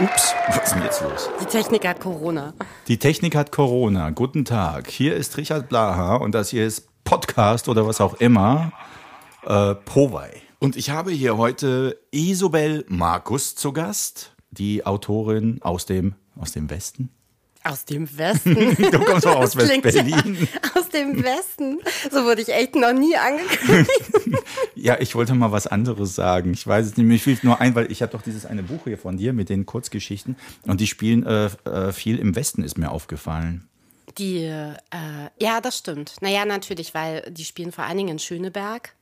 Ups, was ist denn jetzt los? Die Technik hat Corona. Die Technik hat Corona. Guten Tag. Hier ist Richard Blaha und das hier ist Podcast oder was auch immer. Äh, Powei. Und ich habe hier heute Isobel Markus zu Gast, die Autorin aus dem, aus dem Westen. Aus dem Westen. Du kommst doch aus Das klingt West-Berlin. Ja, aus dem Westen. So wurde ich echt noch nie angekündigt. Ja, ich wollte mal was anderes sagen. Ich weiß es nicht. Mir fiel nur ein, weil ich habe doch dieses eine Buch hier von dir mit den Kurzgeschichten und die spielen äh, äh, viel im Westen, ist mir aufgefallen. Die, äh, ja, das stimmt. Naja, natürlich, weil die spielen vor allen Dingen in Schöneberg.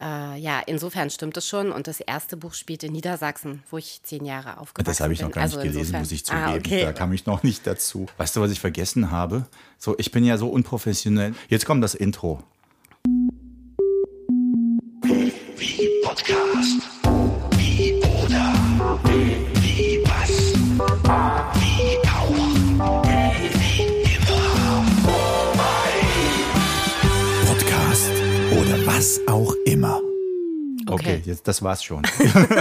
Äh, ja, insofern stimmt es schon. Und das erste Buch spielt in Niedersachsen, wo ich zehn Jahre aufgewachsen bin. Das habe ich noch gar nicht Also gelesen, insofern- muss ich zugeben. Ah, okay. Da kam ich noch nicht dazu. Weißt du, was ich vergessen habe? So, ich bin ja so unprofessionell. Jetzt kommt das Intro. Wie Podcast. Was auch immer. Okay, Okay. jetzt, das war's schon.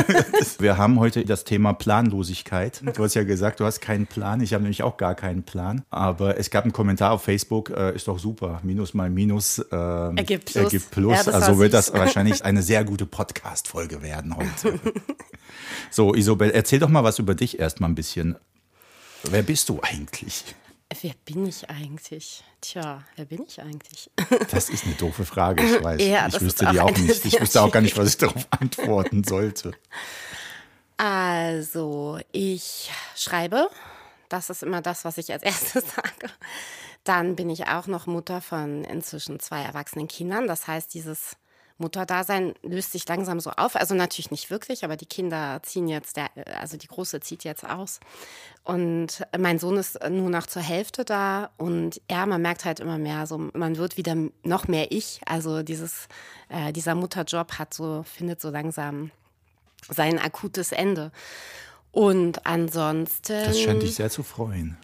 Wir haben heute das Thema Planlosigkeit. Du hast ja gesagt, du hast keinen Plan. Ich habe nämlich auch gar keinen Plan. Aber es gab einen Kommentar auf Facebook, äh, ist doch super. Minus mal Minus ähm, Ergibt Plus. Ergibt Plus. Ja, also wird das wahrscheinlich eine sehr gute Podcast-Folge werden heute. so, Isobel, erzähl doch mal was über dich erstmal ein bisschen. Wer bist du eigentlich? Wer bin ich eigentlich? Tja, wer bin ich eigentlich? Das ist eine doofe Frage, ich weiß. Ja, ich wüsste die auch auch nicht. Ich wüsste auch gar nicht, was ich darauf antworten sollte. Also, ich schreibe. Das ist immer das, was ich als erstes sage. Dann bin ich auch noch Mutter von inzwischen zwei erwachsenen Kindern. Das heißt, dieses Mutterdasein löst sich langsam so auf. Also natürlich nicht wirklich, aber die Kinder ziehen jetzt, der, also die Große zieht jetzt aus. Und mein Sohn ist nur noch zur Hälfte da. Und ja, man merkt halt immer mehr, so man wird wieder noch mehr ich. Also dieses, äh, dieser Mutterjob hat so, findet so langsam sein akutes Ende. Und ansonsten. Das scheint dich sehr zu freuen.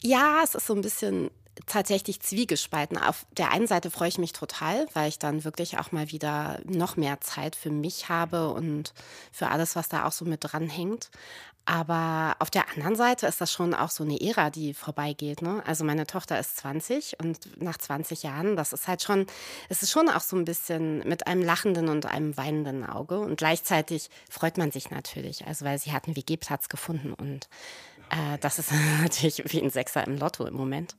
Ja, es ist so ein bisschen tatsächlich zwiegespalten. Auf der einen Seite freue ich mich total, weil ich dann wirklich auch mal wieder noch mehr Zeit für mich habe und für alles, was da auch so mit dranhängt. Aber auf der anderen Seite ist das schon auch so eine Ära, die vorbeigeht. Ne? Also meine Tochter ist 20 und nach 20 Jahren, das ist halt schon, es ist schon auch so ein bisschen mit einem lachenden und einem weinenden Auge. Und gleichzeitig freut man sich natürlich, also weil sie hat einen WG-Platz gefunden und äh, das ist natürlich wie ein Sechser im Lotto im Moment.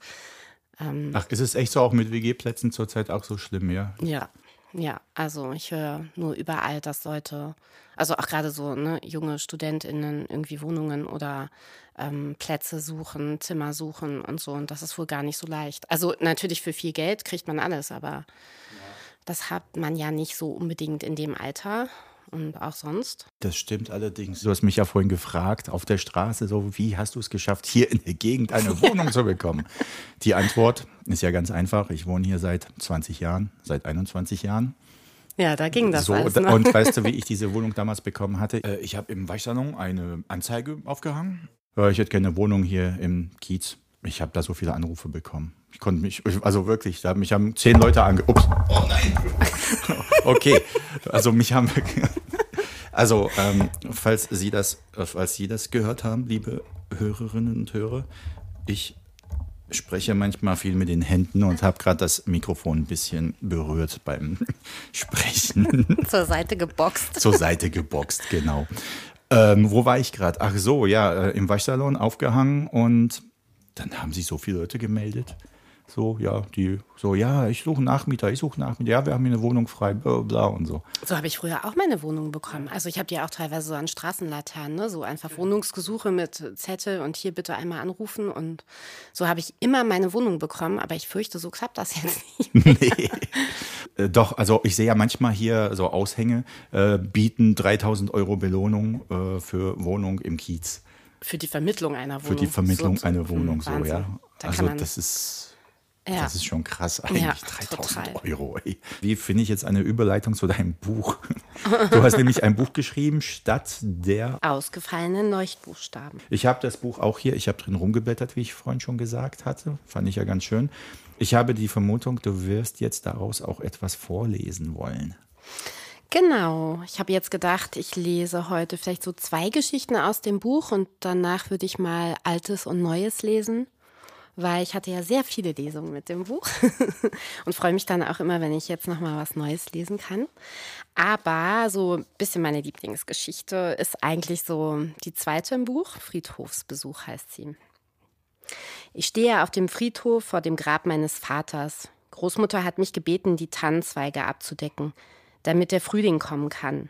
Ach, ist es echt so auch mit WG-Plätzen zurzeit auch so schlimm, ja? Ja, ja. Also ich höre nur überall, dass Leute, also auch gerade so ne, junge StudentInnen irgendwie Wohnungen oder ähm, Plätze suchen, Zimmer suchen und so. Und das ist wohl gar nicht so leicht. Also natürlich für viel Geld kriegt man alles, aber das hat man ja nicht so unbedingt in dem Alter und auch sonst. Das stimmt allerdings. Du hast mich ja vorhin gefragt auf der Straße, so wie hast du es geschafft, hier in der Gegend eine Wohnung zu bekommen? Die Antwort ist ja ganz einfach. Ich wohne hier seit 20 Jahren, seit 21 Jahren. Ja, da ging das so, alles. Ne? Und weißt du, wie ich diese Wohnung damals bekommen hatte? Äh, Ich habe im Waschsalon eine Anzeige aufgehangen. Äh, Ich hätte gerne eine Wohnung hier im Kiez. Ich habe da so viele Anrufe bekommen. Ich konnte mich, also wirklich, da mich haben zehn Leute ange... Ups. Oh nein. Okay, also mich haben... Also, ähm, falls Sie das, äh, falls Sie das gehört haben, liebe Hörerinnen und Hörer, ich spreche manchmal viel mit den Händen und habe gerade das Mikrofon ein bisschen berührt beim Sprechen Zur Seite geboxt. zur Seite geboxt, genau. Ähm, wo war ich gerade? Ach so, ja, äh, im Waschsalon aufgehangen und dann haben sich so viele Leute gemeldet. So, ja, die, so, ja, ich suche Nachmieter, ich suche Nachmieter, ja, wir haben hier eine Wohnung frei, bla, bla und so. So habe ich früher auch meine Wohnung bekommen. Also ich habe die auch teilweise so an Straßenlaternen, ne? so einfach Wohnungsgesuche mit Zettel und hier bitte einmal anrufen. Und so habe ich immer meine Wohnung bekommen. Aber ich fürchte, so klappt das jetzt nicht. nee. Äh, Doch, also ich sehe ja manchmal hier so Aushänge, äh, bieten 3000 Euro Belohnung äh, für Wohnung im Kiez. Für die Vermittlung einer Wohnung. Für die Vermittlung So- einer Wohnung, so, Wahnsinn. ja. Da Also das ist, ja. das ist schon krass eigentlich, Ja, 3000 total. Euro. Ey. Wie finde ich jetzt eine Überleitung zu deinem Buch? Du hast nämlich ein Buch geschrieben, Stadt der ausgefallene Leuchtbuchstaben. Ich habe das Buch auch hier, ich habe drin rumgeblättert, wie ich vorhin schon gesagt hatte. Fand ich ja ganz schön. Ich habe die Vermutung, du wirst jetzt daraus auch etwas vorlesen wollen. Genau. Ich habe jetzt gedacht, ich lese heute vielleicht so zwei Geschichten aus dem Buch und danach würde ich mal Altes und Neues lesen, weil ich hatte ja sehr viele Lesungen mit dem Buch und freue mich dann auch immer, wenn ich jetzt noch mal was Neues lesen kann. Aber so ein bisschen meine Lieblingsgeschichte ist eigentlich so die zweite im Buch, Friedhofsbesuch heißt sie. Ich stehe auf dem Friedhof vor dem Grab meines Vaters. Großmutter hat mich gebeten, die Tannenzweige abzudecken, damit der Frühling kommen kann.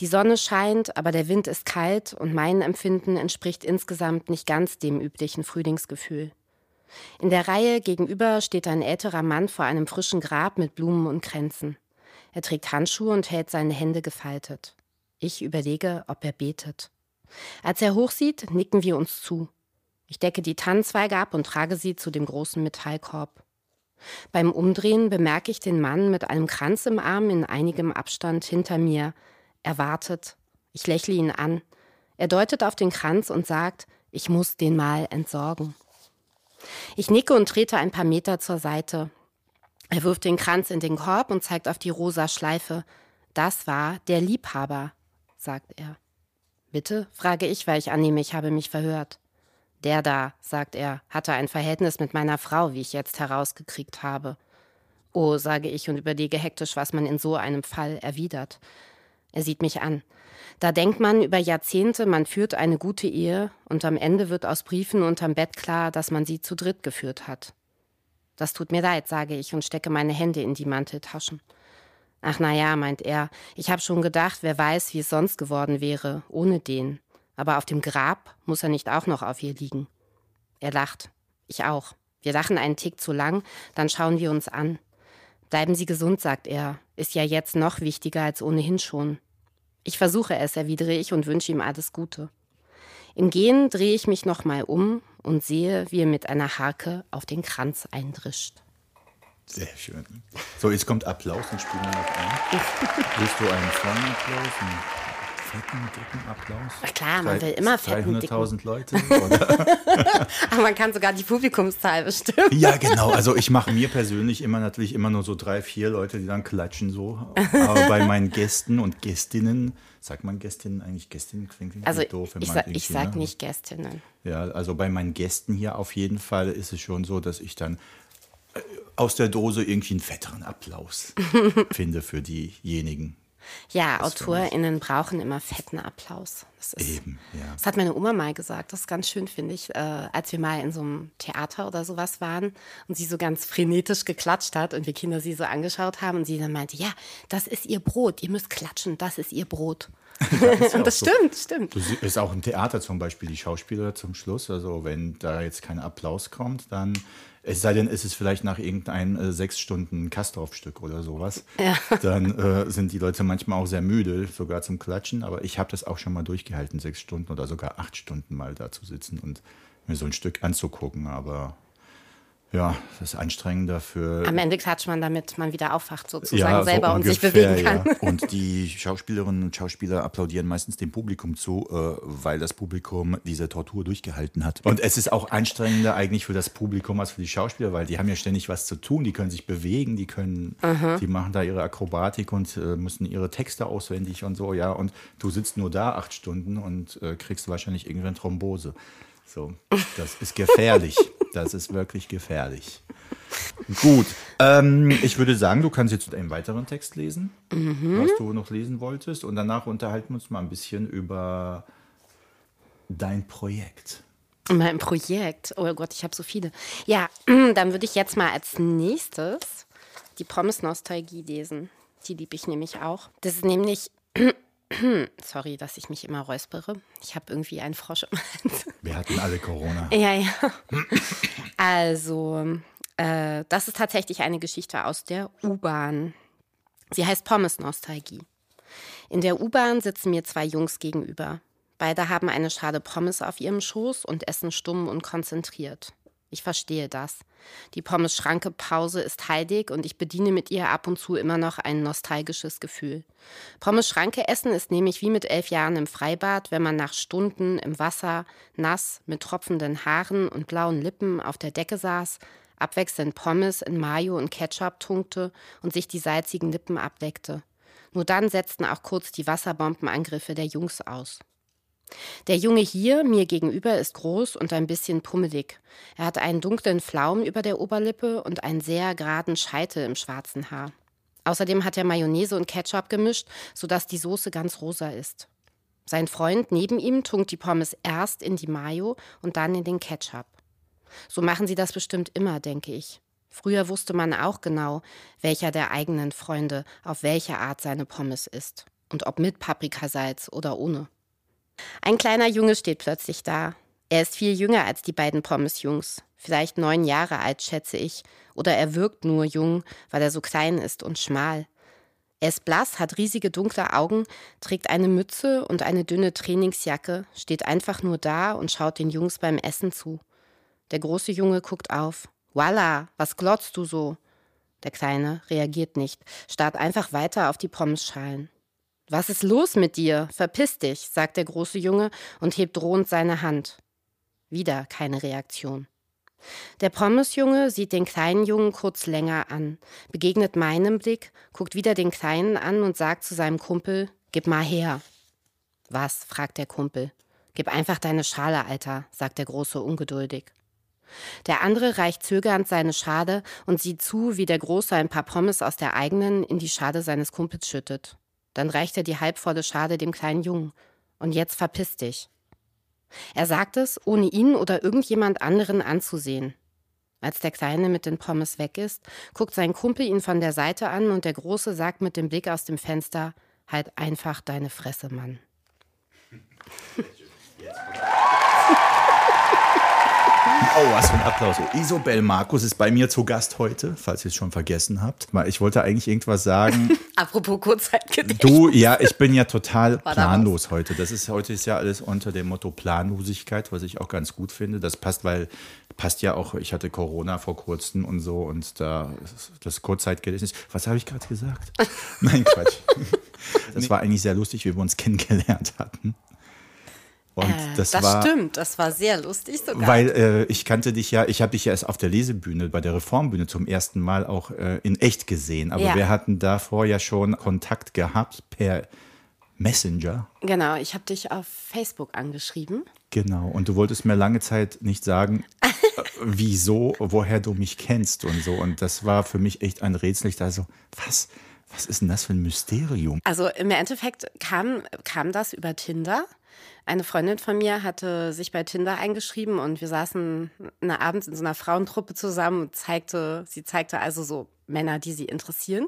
Die Sonne scheint, aber der Wind ist kalt und mein Empfinden entspricht insgesamt nicht ganz dem üblichen Frühlingsgefühl. In der Reihe gegenüber steht ein älterer Mann vor einem frischen Grab mit Blumen und Kränzen. Er trägt Handschuhe und hält seine Hände gefaltet. Ich überlege, ob er betet. Als er hochsieht, nicken wir uns zu. Ich decke die Tannenzweige ab und trage sie zu dem großen Metallkorb. Beim Umdrehen bemerke ich den Mann mit einem Kranz im Arm in einigem Abstand hinter mir. Er wartet. Ich lächle ihn an. Er deutet auf den Kranz und sagt, ich muss den mal entsorgen. Ich nicke und trete ein paar Meter zur Seite. Er wirft den Kranz in den Korb und zeigt auf die rosa Schleife. Das war der Liebhaber, sagt er. Bitte? frage ich, weil ich annehme, ich habe mich verhört. Der da, sagt er, hatte ein Verhältnis mit meiner Frau, wie ich jetzt herausgekriegt habe. Oh, sage ich und überlege hektisch, was man in so einem Fall erwidert. Er sieht mich an. Da denkt man über Jahrzehnte, man führt eine gute Ehe und am Ende wird aus Briefen unterm Bett klar, dass man sie zu dritt geführt hat. Das tut mir leid, sage ich und stecke meine Hände in die Manteltaschen. Ach na ja, meint er, ich habe schon gedacht, wer weiß, wie es sonst geworden wäre, ohne den. Aber auf dem Grab muss er nicht auch noch auf ihr liegen. Er lacht. Ich auch. Wir lachen einen Tick zu lang, dann schauen wir uns an. Bleiben Sie gesund, sagt er. Ist ja jetzt noch wichtiger als ohnehin schon. Ich versuche es, erwidere ich und wünsche ihm alles Gute. Im Gehen drehe ich mich nochmal um und sehe, wie er mit einer Harke auf den Kranz eindrischt. Sehr schön. So, jetzt kommt Applaus und spielen wir noch ein. Willst du einen vollen Applaus? Fetten, dicken Applaus? Na klar, man will immer fetten, 300.000 Leute? Aber man kann sogar die Publikumszahl bestimmen. Ja, genau. Also ich mache mir persönlich immer natürlich immer nur so drei, vier Leute, die dann klatschen so. Aber bei meinen Gästen und Gästinnen, sagt man Gästinnen eigentlich? Gästinnen klingt irgendwie also doof. Ich, sa ich sag ne? nicht Gästinnen. Ja, also bei meinen Gästen hier auf jeden Fall ist es schon so, dass ich dann äh, aus der Dose irgendwie einen fetteren Applaus finde für diejenigen, ja, das AutorInnen brauchen immer fetten Applaus. Das ist, Eben, ja. Das hat meine Oma mal gesagt. Das ist ganz schön, finde ich, äh, als wir mal in so einem Theater oder sowas waren und sie so ganz frenetisch geklatscht hat und wir Kinder sie so angeschaut haben und sie dann meinte, ja, das ist ihr Brot, ihr müsst klatschen, das ist ihr Brot. Ja, und das so. stimmt, stimmt. Das ist auch im Theater zum Beispiel die Schauspieler zum Schluss. Also wenn da jetzt kein Applaus kommt, dann es sei denn, es ist vielleicht nach irgendeinem äh, sechs Stunden Kastorf-Stück oder sowas. Ja. Dann äh, sind die Leute manchmal auch sehr müde, sogar zum Klatschen. Aber ich habe das auch schon mal durchgehalten, sechs Stunden oder sogar acht Stunden mal da zu sitzen und mir so ein Stück anzugucken. Aber ja, das ist anstrengender für. Am Ende klatscht man, damit man wieder aufwacht, sozusagen ja, selber so ungefähr, und sich bewegen kann. Ja. Und die Schauspielerinnen und Schauspieler applaudieren meistens dem Publikum zu, äh, weil das Publikum diese Tortur durchgehalten hat. Und es ist auch anstrengender eigentlich für das Publikum als für die Schauspieler, weil die haben ja ständig was zu tun, die können sich bewegen, die können, Aha. die machen da ihre Akrobatik und äh, müssen ihre Texte auswendig und so, ja. Und du sitzt nur da acht Stunden und äh, kriegst wahrscheinlich irgendwann Thrombose. So, das ist gefährlich. Das ist wirklich gefährlich. Gut, ähm, ich würde sagen, du kannst jetzt einen weiteren Text lesen, mhm. was du noch lesen wolltest. Und danach unterhalten wir uns mal ein bisschen über dein Projekt. Mein Projekt. Oh Gott, ich habe so viele. Ja, dann würde ich jetzt mal als nächstes die Pommes-Nostalgie lesen. Die liebe ich nämlich auch. Das ist nämlich Sorry, dass ich mich immer räuspere. Ich habe irgendwie einen Frosch im Hals. Wir hatten alle Corona. Ja, ja. Also, äh, das ist tatsächlich eine Geschichte aus der U-Bahn. Sie heißt Pommes-Nostalgie. In der U-Bahn sitzen mir zwei Jungs gegenüber. Beide haben eine Schale Pommes auf ihrem Schoß und essen stumm und konzentriert. Ich verstehe das. Die Pommes-Schranke-Pause ist heilig und ich bediene mit ihr ab und zu immer noch ein nostalgisches Gefühl. Pommes-Schranke essen ist nämlich wie mit elf Jahren im Freibad, wenn man nach Stunden im Wasser, nass, mit tropfenden Haaren und blauen Lippen auf der Decke saß, abwechselnd Pommes in Mayo und Ketchup tunkte und sich die salzigen Lippen ableckte. Nur dann setzten auch kurz die Wasserbombenangriffe der Jungs aus. Der Junge hier, mir gegenüber, ist groß und ein bisschen pummelig. Er hat einen dunklen Flaum über der Oberlippe und einen sehr geraden Scheitel im schwarzen Haar. Außerdem hat er Mayonnaise und Ketchup gemischt, sodass die Soße ganz rosa ist. Sein Freund neben ihm tunkt die Pommes erst in die Mayo und dann in den Ketchup. So machen sie das bestimmt immer, denke ich. Früher wusste man auch genau, welcher der eigenen Freunde auf welche Art seine Pommes isst und ob mit Paprikasalz oder ohne. Ein kleiner Junge steht plötzlich da. Er ist viel jünger als die beiden Pommesjungs, vielleicht neun Jahre alt, schätze ich, oder er wirkt nur jung, weil er so klein ist und schmal. Er ist blass, hat riesige dunkle Augen, trägt eine Mütze und eine dünne Trainingsjacke, steht einfach nur da und schaut den Jungs beim Essen zu. Der große Junge guckt auf. Voila, was glotzt du so? Der Kleine reagiert nicht, starrt einfach weiter auf die Pommesschalen. Was ist los mit dir? Verpiss dich, sagt der große Junge und hebt drohend seine Hand. Wieder keine Reaktion. Der Pommesjunge sieht den kleinen Jungen kurz länger an, begegnet meinem Blick, guckt wieder den Kleinen an und sagt zu seinem Kumpel, Gib mal her. Was? fragt der Kumpel. Gib einfach deine Schale, Alter, sagt der Große ungeduldig. Der andere reicht zögernd seine Schale und sieht zu, wie der Große ein paar Pommes aus der eigenen in die Schale seines Kumpels schüttet. Dann reicht er die halbvolle Schale dem kleinen Jungen. Und jetzt verpiss dich. Er sagt es, ohne ihn oder irgendjemand anderen anzusehen. Als der Kleine mit den Pommes weg ist, guckt sein Kumpel ihn von der Seite an und der Große sagt mit dem Blick aus dem Fenster: Halt einfach deine Fresse, Mann. Oh, was für ein Applaus. Isobel Markus ist bei mir zu Gast heute, falls ihr es schon vergessen habt. Ich wollte eigentlich irgendwas sagen. Apropos Kurzzeitgedächtnis. Du, ja, ich bin ja total planlos heute. Das ist heute ist ja alles unter dem Motto Planlosigkeit, was ich auch ganz gut finde. Das passt, weil passt ja auch. Ich hatte Corona vor kurzem und so und da das Kurzzeitgedächtnis. Was habe ich gerade gesagt? Nein, Quatsch. Das war eigentlich sehr lustig, wie wir uns kennengelernt hatten. Und äh, das, das war, stimmt, das war sehr lustig sogar. Weil äh, ich kannte dich ja, ich habe dich ja erst auf der Lesebühne, bei der Reformbühne zum ersten Mal auch äh, in echt gesehen. Aber ja. wir hatten davor ja schon Kontakt gehabt per Messenger. Genau, ich habe dich auf Facebook angeschrieben. Genau, und du wolltest mir lange Zeit nicht sagen, äh, wieso, woher du mich kennst und so. Und das war für mich echt ein Rätsel. Ich dachte so, was? Was ist denn das für ein Mysterium? Also im Endeffekt kam, kam das über Tinder. Eine Freundin von mir hatte sich bei Tinder eingeschrieben und wir saßen eine Abend in so einer Frauentruppe zusammen und zeigte, sie zeigte also so Männer, die sie interessieren.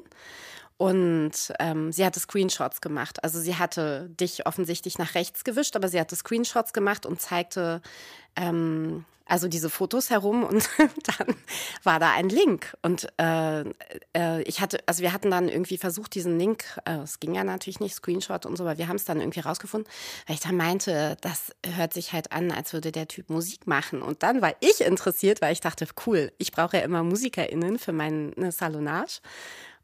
Und ähm, sie hatte Screenshots gemacht. Also sie hatte dich offensichtlich nach rechts gewischt, aber sie hatte Screenshots gemacht und zeigte ähm, also diese Fotos herum und dann war da ein Link. Und äh, äh, ich hatte, also wir hatten dann irgendwie versucht diesen Link, äh, es ging ja natürlich nicht, Screenshot und so, aber wir haben es dann irgendwie rausgefunden, weil ich dann meinte, das hört sich halt an, als würde der Typ Musik machen. Und dann war ich interessiert, weil ich dachte, cool, ich brauche ja immer MusikerInnen für meine Salonage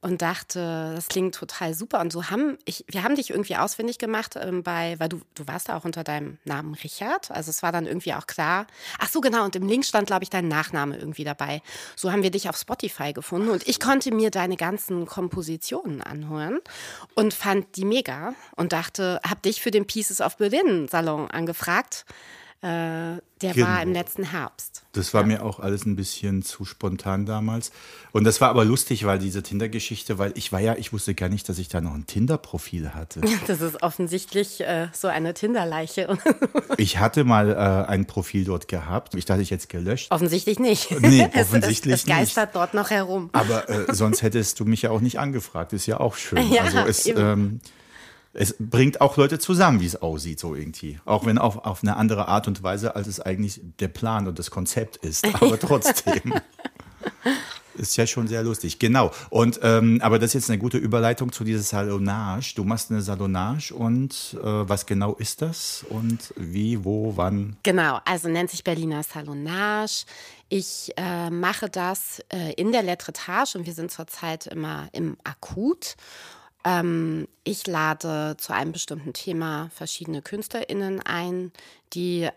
und dachte, das klingt total super. Und so haben ich, wir haben dich irgendwie ausfindig gemacht ähm, bei, weil du, du warst da auch unter deinem Namen Richard. Also es war dann irgendwie auch klar. Ach so, genau. Und im Link stand, glaube ich, dein Nachname irgendwie dabei. So haben wir dich auf Spotify gefunden und ich konnte mir deine ganzen Kompositionen anhören und fand die mega und dachte, hab dich für den Pieces of Berlin Salon angefragt. Äh, der genau. war im letzten Herbst. Das war ja. mir auch alles ein bisschen zu spontan damals. Und das war aber lustig, weil diese Tinder-Geschichte, weil ich war ja, ich wusste gar nicht, dass ich da noch ein Tinder-Profil hatte. Das ist offensichtlich äh, so eine Tinder-Leiche. ich hatte mal äh, ein Profil dort gehabt. Ich dachte, ich hätte es gelöscht. Offensichtlich nicht. Nee, offensichtlich es, es, es geistert nicht. dort noch herum. Aber äh, sonst hättest du mich ja auch nicht angefragt. Ist ja auch schön. Ja, also es, ähm, es bringt auch Leute zusammen, wie es aussieht, so irgendwie. Auch wenn auf, auf eine andere Art und Weise, als es eigentlich der Plan und das Konzept ist. Aber trotzdem. ist ja schon sehr lustig. Genau. Und ähm, aber das ist jetzt eine gute Überleitung zu dieser Salonage. Du machst eine Salonage und äh, was genau ist das und wie, wo, wann? Genau, also nennt sich Berliner Salonage. Ich äh, mache das äh, in der Letretage und wir sind zurzeit immer im Akut. Ähm, ich lade zu einem bestimmten Thema verschiedene KünstlerInnen ein, die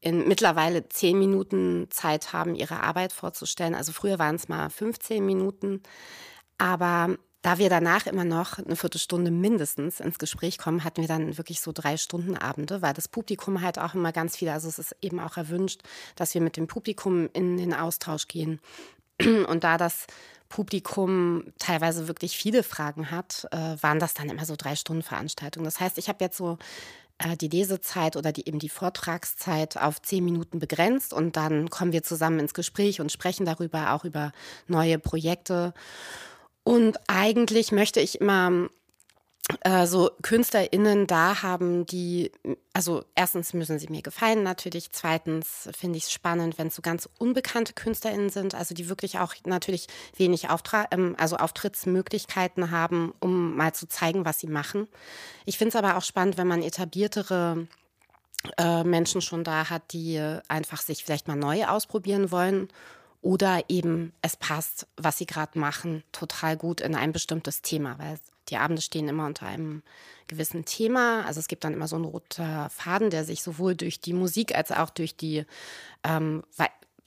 in mittlerweile zehn Minuten Zeit haben, ihre Arbeit vorzustellen. Also früher waren es mal 15 Minuten. Aber da wir danach immer noch eine Viertelstunde mindestens ins Gespräch kommen, hatten wir dann wirklich so drei Stunden Abende, weil das Publikum halt auch immer ganz viel, also es ist eben auch erwünscht, dass wir mit dem Publikum in den Austausch gehen. Und da das Publikum teilweise wirklich viele Fragen hat, äh, waren das dann immer so drei Stunden Veranstaltungen. Das heißt, ich habe jetzt so äh, die Lesezeit oder die, eben die Vortragszeit auf zehn Minuten begrenzt und dann kommen wir zusammen ins Gespräch und sprechen darüber, auch über neue Projekte. Und eigentlich möchte ich immer äh, so KünstlerInnen da haben, die, also erstens müssen sie mir gefallen natürlich, zweitens finde ich es spannend, wenn es so ganz unbekannte KünstlerInnen sind, also die wirklich auch natürlich wenig Auftra ähm, also Auftrittsmöglichkeiten haben, um mal zu zeigen, was sie machen. Ich finde es aber auch spannend, wenn man etabliertere äh, Menschen schon da hat, die einfach sich vielleicht mal neu ausprobieren wollen oder eben es passt, was sie gerade machen, total gut in ein bestimmtes Thema, weil die Abende stehen immer unter einem gewissen Thema. Also es gibt dann immer so einen roten Faden, der sich sowohl durch die Musik als auch durch die ähm,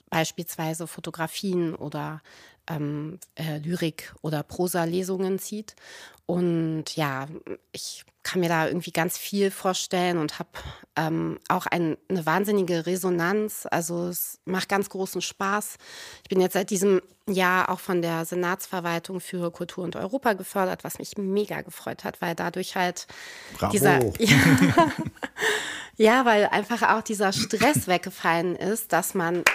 beispielsweise Fotografien oder ähm, äh, Lyrik oder Prosa-Lesungen zieht. Und ja, ich kann mir da irgendwie ganz viel vorstellen und habe ähm, auch ein, eine wahnsinnige Resonanz. Also es macht ganz großen Spaß. Ich bin jetzt seit diesem Jahr auch von der Senatsverwaltung für Kultur und Europa gefördert, was mich mega gefreut hat, weil dadurch halt Bravo. dieser ja, ja, weil einfach auch dieser Stress weggefallen ist, dass man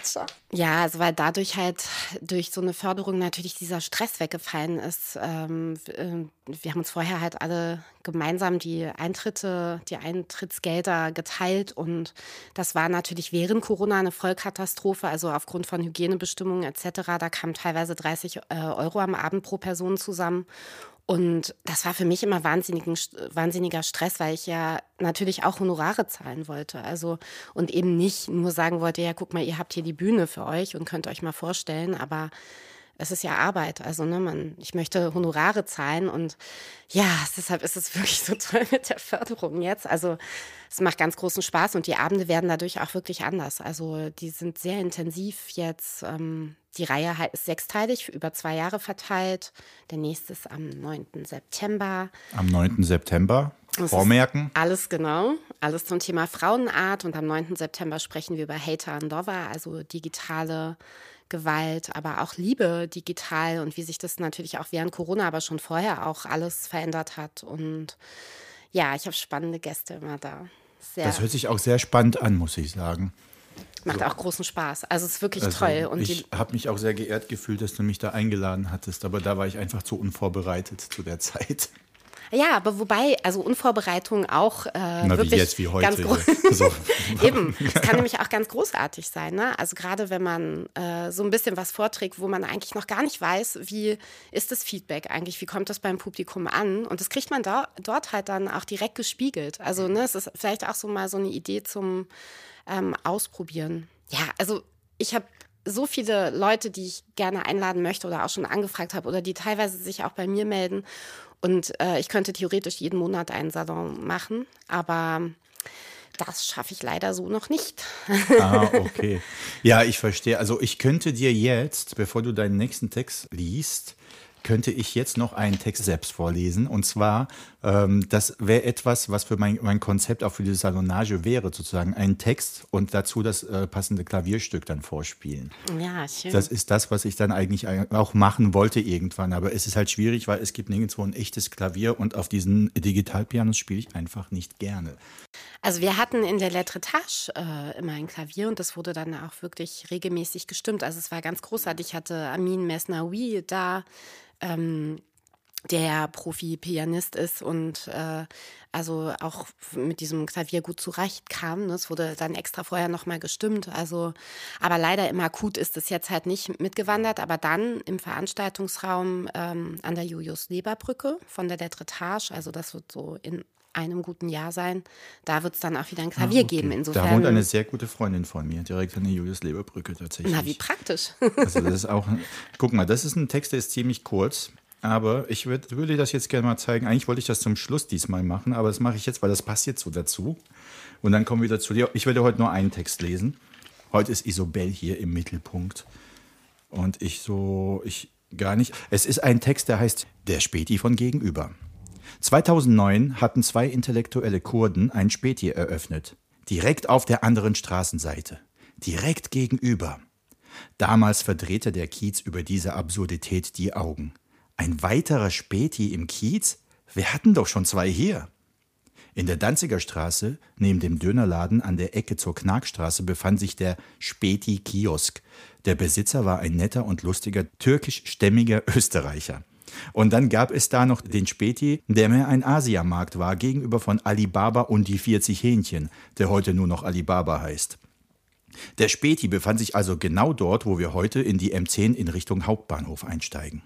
Klatscher. Ja, also weil dadurch halt durch so eine Förderung natürlich dieser Stress weggefallen ist. Ähm, äh, wir haben uns vorher halt alle gemeinsam die Eintritte, die Eintrittsgelder geteilt und das war natürlich während Corona eine Vollkatastrophe, also aufgrund von Hygienebestimmungen etc. Da kamen teilweise 30 äh, Euro am Abend pro Person zusammen und das war für mich immer wahnsinniger Stress, weil ich ja natürlich auch Honorare zahlen wollte. Also und eben nicht nur sagen wollte, ja, guck mal, ihr habt hier die Bühne für euch und könnt euch mal vorstellen, aber es ist ja Arbeit. Also, ne, man, ich möchte Honorare zahlen und ja, deshalb ist es wirklich so toll mit der Förderung jetzt. Also, es macht ganz großen Spaß und die Abende werden dadurch auch wirklich anders. Also, die sind sehr intensiv jetzt. Ähm, die Reihe ist sechsteilig, über zwei Jahre verteilt. Der nächste ist am 9. September. Am 9. September. Vormerken. Alles genau. Alles zum Thema Frauenart. Und am 9. September sprechen wir über Hater and Lover, also digitale Gewalt, aber auch Liebe digital und wie sich das natürlich auch während Corona, aber schon vorher auch alles verändert hat. Und ja, ich habe spannende Gäste immer da. Sehr das hört sich auch sehr spannend an, muss ich sagen. Macht so. auch großen Spaß. Also es ist wirklich also toll. Und ich habe mich auch sehr geehrt gefühlt, dass du mich da eingeladen hattest, aber da war ich einfach zu unvorbereitet zu der Zeit. Ja, aber wobei, also Unvorbereitung auch äh, Na, wirklich wie jetzt, wie heute. Ganz so. Eben, es kann nämlich auch ganz großartig sein. Ne? Also gerade wenn man äh, so ein bisschen was vorträgt, wo man eigentlich noch gar nicht weiß, wie ist das Feedback eigentlich, wie kommt das beim Publikum an? Und das kriegt man da, dort halt dann auch direkt gespiegelt. Also ne, es ist vielleicht auch so mal so eine Idee zum ähm, Ausprobieren. Ja, also ich habe so viele Leute, die ich gerne einladen möchte oder auch schon angefragt habe oder die teilweise sich auch bei mir melden. Und äh, ich könnte theoretisch jeden Monat einen Salon machen, aber das schaffe ich leider so noch nicht. ah, okay. Ja, ich verstehe. Also ich könnte dir jetzt, bevor du deinen nächsten Text liest, könnte ich jetzt noch einen Text selbst vorlesen. Und zwar, ähm, das wäre etwas, was für mein, mein Konzept auch für die Salonage wäre, sozusagen ein Text und dazu das äh, passende Klavierstück dann vorspielen. Ja, schön. Das ist das, was ich dann eigentlich auch machen wollte irgendwann. Aber es ist halt schwierig, weil es gibt nirgendwo ein echtes Klavier und auf diesen Digitalpianos spiele ich einfach nicht gerne. Also wir hatten in der Letretage äh, immer ein Klavier und das wurde dann auch wirklich regelmäßig gestimmt. Also es war ganz großartig. Ich hatte Amin Mesnaoui da, ähm, der Profi-Pianist ist und äh, also auch mit diesem Klavier gut zurechtkam. Ne? Es wurde dann extra vorher nochmal gestimmt. Also, aber leider im Akut ist es jetzt halt nicht mitgewandert. Aber dann im Veranstaltungsraum ähm, an der Julius-Leber-Brücke von der Letretage, also das wird so in einem guten Jahr sein. Da wird es dann auch wieder ein Klavier ah, okay. geben. Insofern, da wohnt eine sehr gute Freundin von mir, direkt an der Julius-Leber-Brücke tatsächlich. Na, wie praktisch. Also das ist auch, guck mal, das ist ein Text, der ist ziemlich kurz. Aber ich würd, würde das jetzt gerne mal zeigen. Eigentlich wollte ich das zum Schluss diesmal machen, aber das mache ich jetzt, weil das passt jetzt so dazu. Und dann kommen wir wieder zu dir. Ich werde heute nur einen Text lesen. Heute ist Isobel hier im Mittelpunkt. Und ich so, ich Gar nicht. Es ist ein Text, der heißt Der Späti von Gegenüber. 2009 hatten zwei intellektuelle Kurden ein Späti eröffnet. Direkt auf der anderen Straßenseite. Direkt gegenüber. Damals verdrehte der Kiez über diese Absurdität die Augen. Ein weiterer Späti im Kiez? Wir hatten doch schon zwei hier. In der Danziger Straße, neben dem Dönerladen an der Ecke zur Knarkstraße, befand sich der Späti Kiosk. Der Besitzer war ein netter und lustiger türkischstämmiger Österreicher. Und dann gab es da noch den Späti, der mehr ein Asiamarkt war, gegenüber von Alibaba und die 40 Hähnchen, der heute nur noch Alibaba heißt. Der Späti befand sich also genau dort, wo wir heute in die M10 in Richtung Hauptbahnhof einsteigen.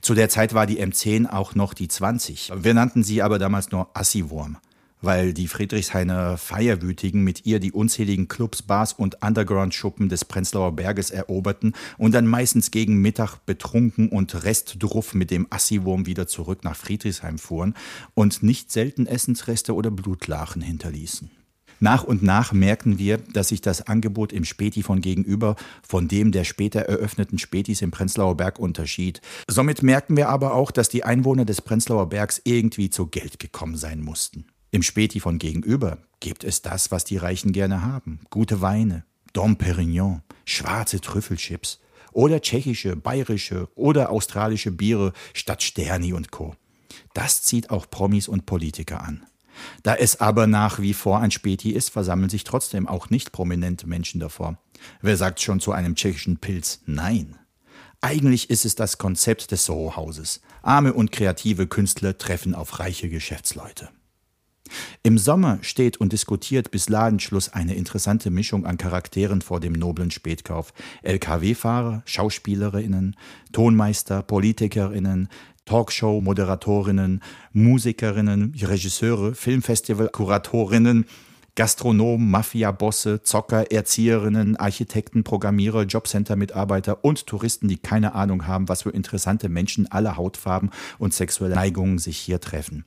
Zu der Zeit war die M10 auch noch die 20. Wir nannten sie aber damals nur Assiwurm, weil die Friedrichshainer Feierwütigen mit ihr die unzähligen Clubs, Bars und Underground-Schuppen des Prenzlauer Berges eroberten und dann meistens gegen Mittag betrunken und restdruff mit dem Assiwurm wieder zurück nach Friedrichshain fuhren und nicht selten Essensreste oder Blutlachen hinterließen. Nach und nach merken wir, dass sich das Angebot im Späti von gegenüber von dem der später eröffneten Spätis im Prenzlauer Berg unterschied. Somit merken wir aber auch, dass die Einwohner des Prenzlauer Bergs irgendwie zu Geld gekommen sein mussten. Im Späti von gegenüber gibt es das, was die Reichen gerne haben. Gute Weine, Dom Perignon, schwarze Trüffelchips oder tschechische, bayerische oder australische Biere statt Sterni und Co. Das zieht auch Promis und Politiker an. Da es aber nach wie vor ein Späti ist, versammeln sich trotzdem auch nicht prominente Menschen davor. Wer sagt schon zu einem tschechischen Pilz Nein? Eigentlich ist es das Konzept des Soho-Hauses. Arme und kreative Künstler treffen auf reiche Geschäftsleute. Im Sommer steht und diskutiert bis Ladenschluss eine interessante Mischung an Charakteren vor dem noblen Spätkauf. LKW-Fahrer, Schauspielerinnen, Tonmeister, Politikerinnen, Talkshow-Moderatorinnen, Musikerinnen, Regisseure, Filmfestival-Kuratorinnen, Gastronomen, Mafia-Bosse, Zocker, Erzieherinnen, Architekten, Programmierer, Jobcenter-Mitarbeiter und Touristen, die keine Ahnung haben, was für interessante Menschen aller Hautfarben und sexuelle Neigungen sich hier treffen.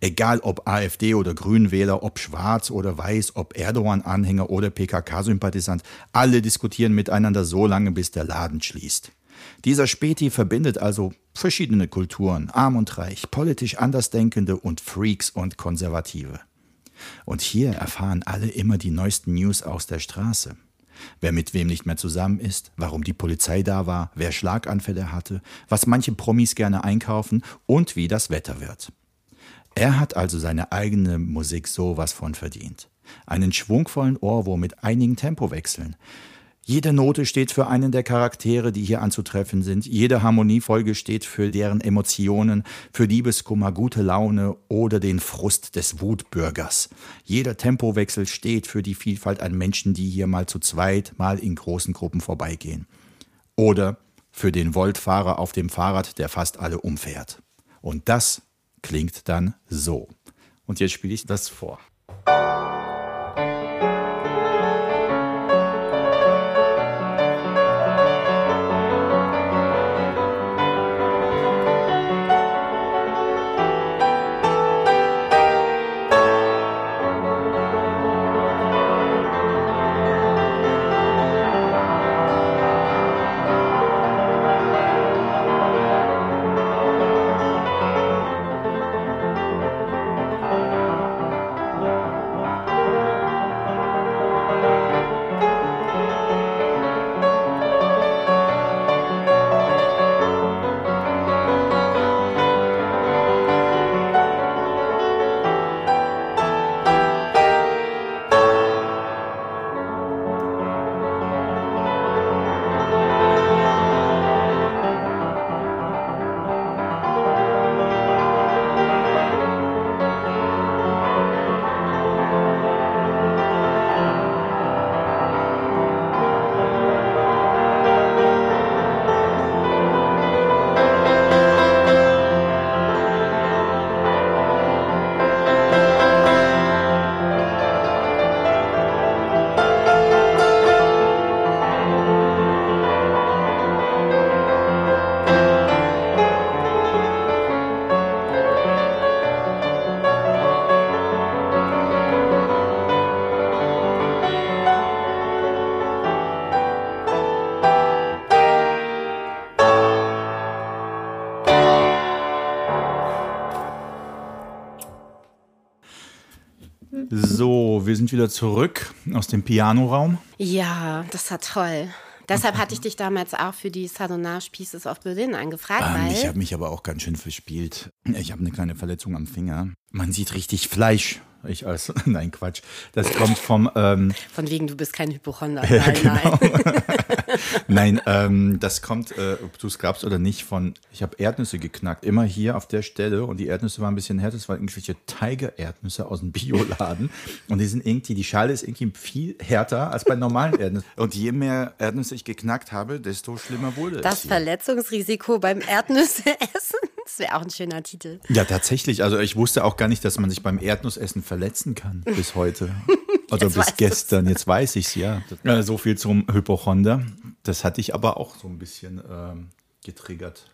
Egal ob AfD oder Grünwähler, ob schwarz oder weiß, ob Erdogan-Anhänger oder PKK-Sympathisant, alle diskutieren miteinander so lange, bis der Laden schließt. Dieser Späti verbindet also verschiedene Kulturen, arm und reich, politisch Andersdenkende und Freaks und Konservative. Und hier erfahren alle immer die neuesten News aus der Straße. Wer mit wem nicht mehr zusammen ist, warum die Polizei da war, wer Schlaganfälle hatte, was manche Promis gerne einkaufen und wie das Wetter wird. Er hat also seine eigene Musik sowas von verdient. Einen schwungvollen Ohrwurm mit einigen Tempowechseln. Jede Note steht für einen der Charaktere, die hier anzutreffen sind. Jede Harmoniefolge steht für deren Emotionen, für Liebeskummer, gute Laune oder den Frust des Wutbürgers. Jeder Tempowechsel steht für die Vielfalt an Menschen, die hier mal zu zweit, mal in großen Gruppen vorbeigehen. Oder für den Voltfahrer auf dem Fahrrad, der fast alle umfährt. Und das klingt dann so. Und jetzt spiele ich das vor. Sind wieder zurück aus dem Pianoraum. Ja, das war toll. Deshalb hatte ich dich damals auch für die Sadonage Pieces of Berlin angefragt, Ähm, ich habe mich aber auch ganz schön verspielt. Ich habe eine kleine Verletzung am Finger. Man sieht richtig Fleisch. Ich als, nein, Quatsch. Das kommt vom, ähm, von wegen du bist kein Hypochonder. Ja, Nein, genau. nein. nein, ähm, das kommt, äh, ob du es glaubst oder nicht, von, ich habe Erdnüsse geknackt. Immer hier auf der Stelle und die Erdnüsse waren ein bisschen härter. Das waren irgendwelche Tiger-Erdnüsse aus dem Bioladen. Und die sind irgendwie, die Schale ist irgendwie viel härter als bei normalen Erdnüssen. Und je mehr Erdnüsse ich geknackt habe, desto schlimmer wurde Das es. hier. Verletzungsrisiko beim Erdnüsse essen. Das wäre auch ein schöner Titel. Ja, tatsächlich. Also ich wusste auch gar nicht, dass man sich beim Erdnussessen verletzen kann bis heute. Also bis weißt du's. gestern. Jetzt weiß ich's ja. Äh, So viel zum Hypochonder. Das hatte ich aber auch so ein bisschen ähm, getriggert.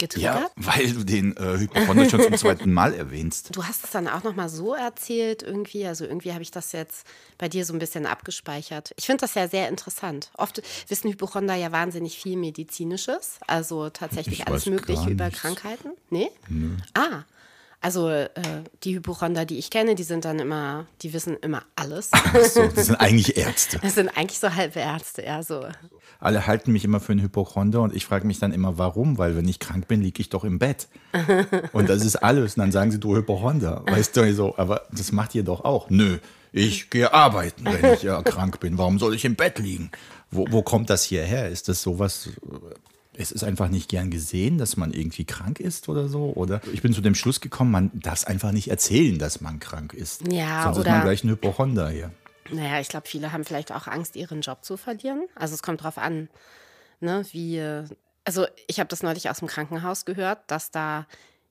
Getriggert? weil du den äh, Hypochonder schon zum zweiten Mal erwähnst. Du hast es dann auch noch mal so erzählt irgendwie, also irgendwie habe ich das jetzt bei dir so ein bisschen abgespeichert. Ich finde das ja sehr interessant. Oft wissen Hypochonder ja wahnsinnig viel medizinisches, also tatsächlich Ich alles mögliche über nichts. Krankheiten. Nee? Ah. Also äh, die Hypochonder, die ich kenne, die sind dann immer, die wissen immer alles. So, das sind eigentlich Ärzte. Das sind eigentlich so halbe Ärzte, ja, so. Alle halten mich immer für einen Hypochonder und ich frage mich dann immer, warum? Weil wenn ich krank bin, liege ich doch im Bett. Und das ist alles. Und dann sagen sie, du Hypochonder. Weißt du, so, aber das macht ihr doch auch. Nö, ich gehe arbeiten, wenn ich ja krank bin. Warum soll ich im Bett liegen? Wo, wo kommt das hierher? Ist das sowas, es ist einfach nicht gern gesehen, dass man irgendwie krank ist oder so? Oder ich bin zu dem Schluss gekommen, man darf es einfach nicht erzählen, dass man krank ist. Ja, Sonst ist oder- man gleich ein Hypochonder hier. Naja, ich glaube, viele haben vielleicht auch Angst, ihren Job zu verlieren. Also es kommt drauf an, ne, wie. Also ich habe das neulich aus dem Krankenhaus gehört, dass da,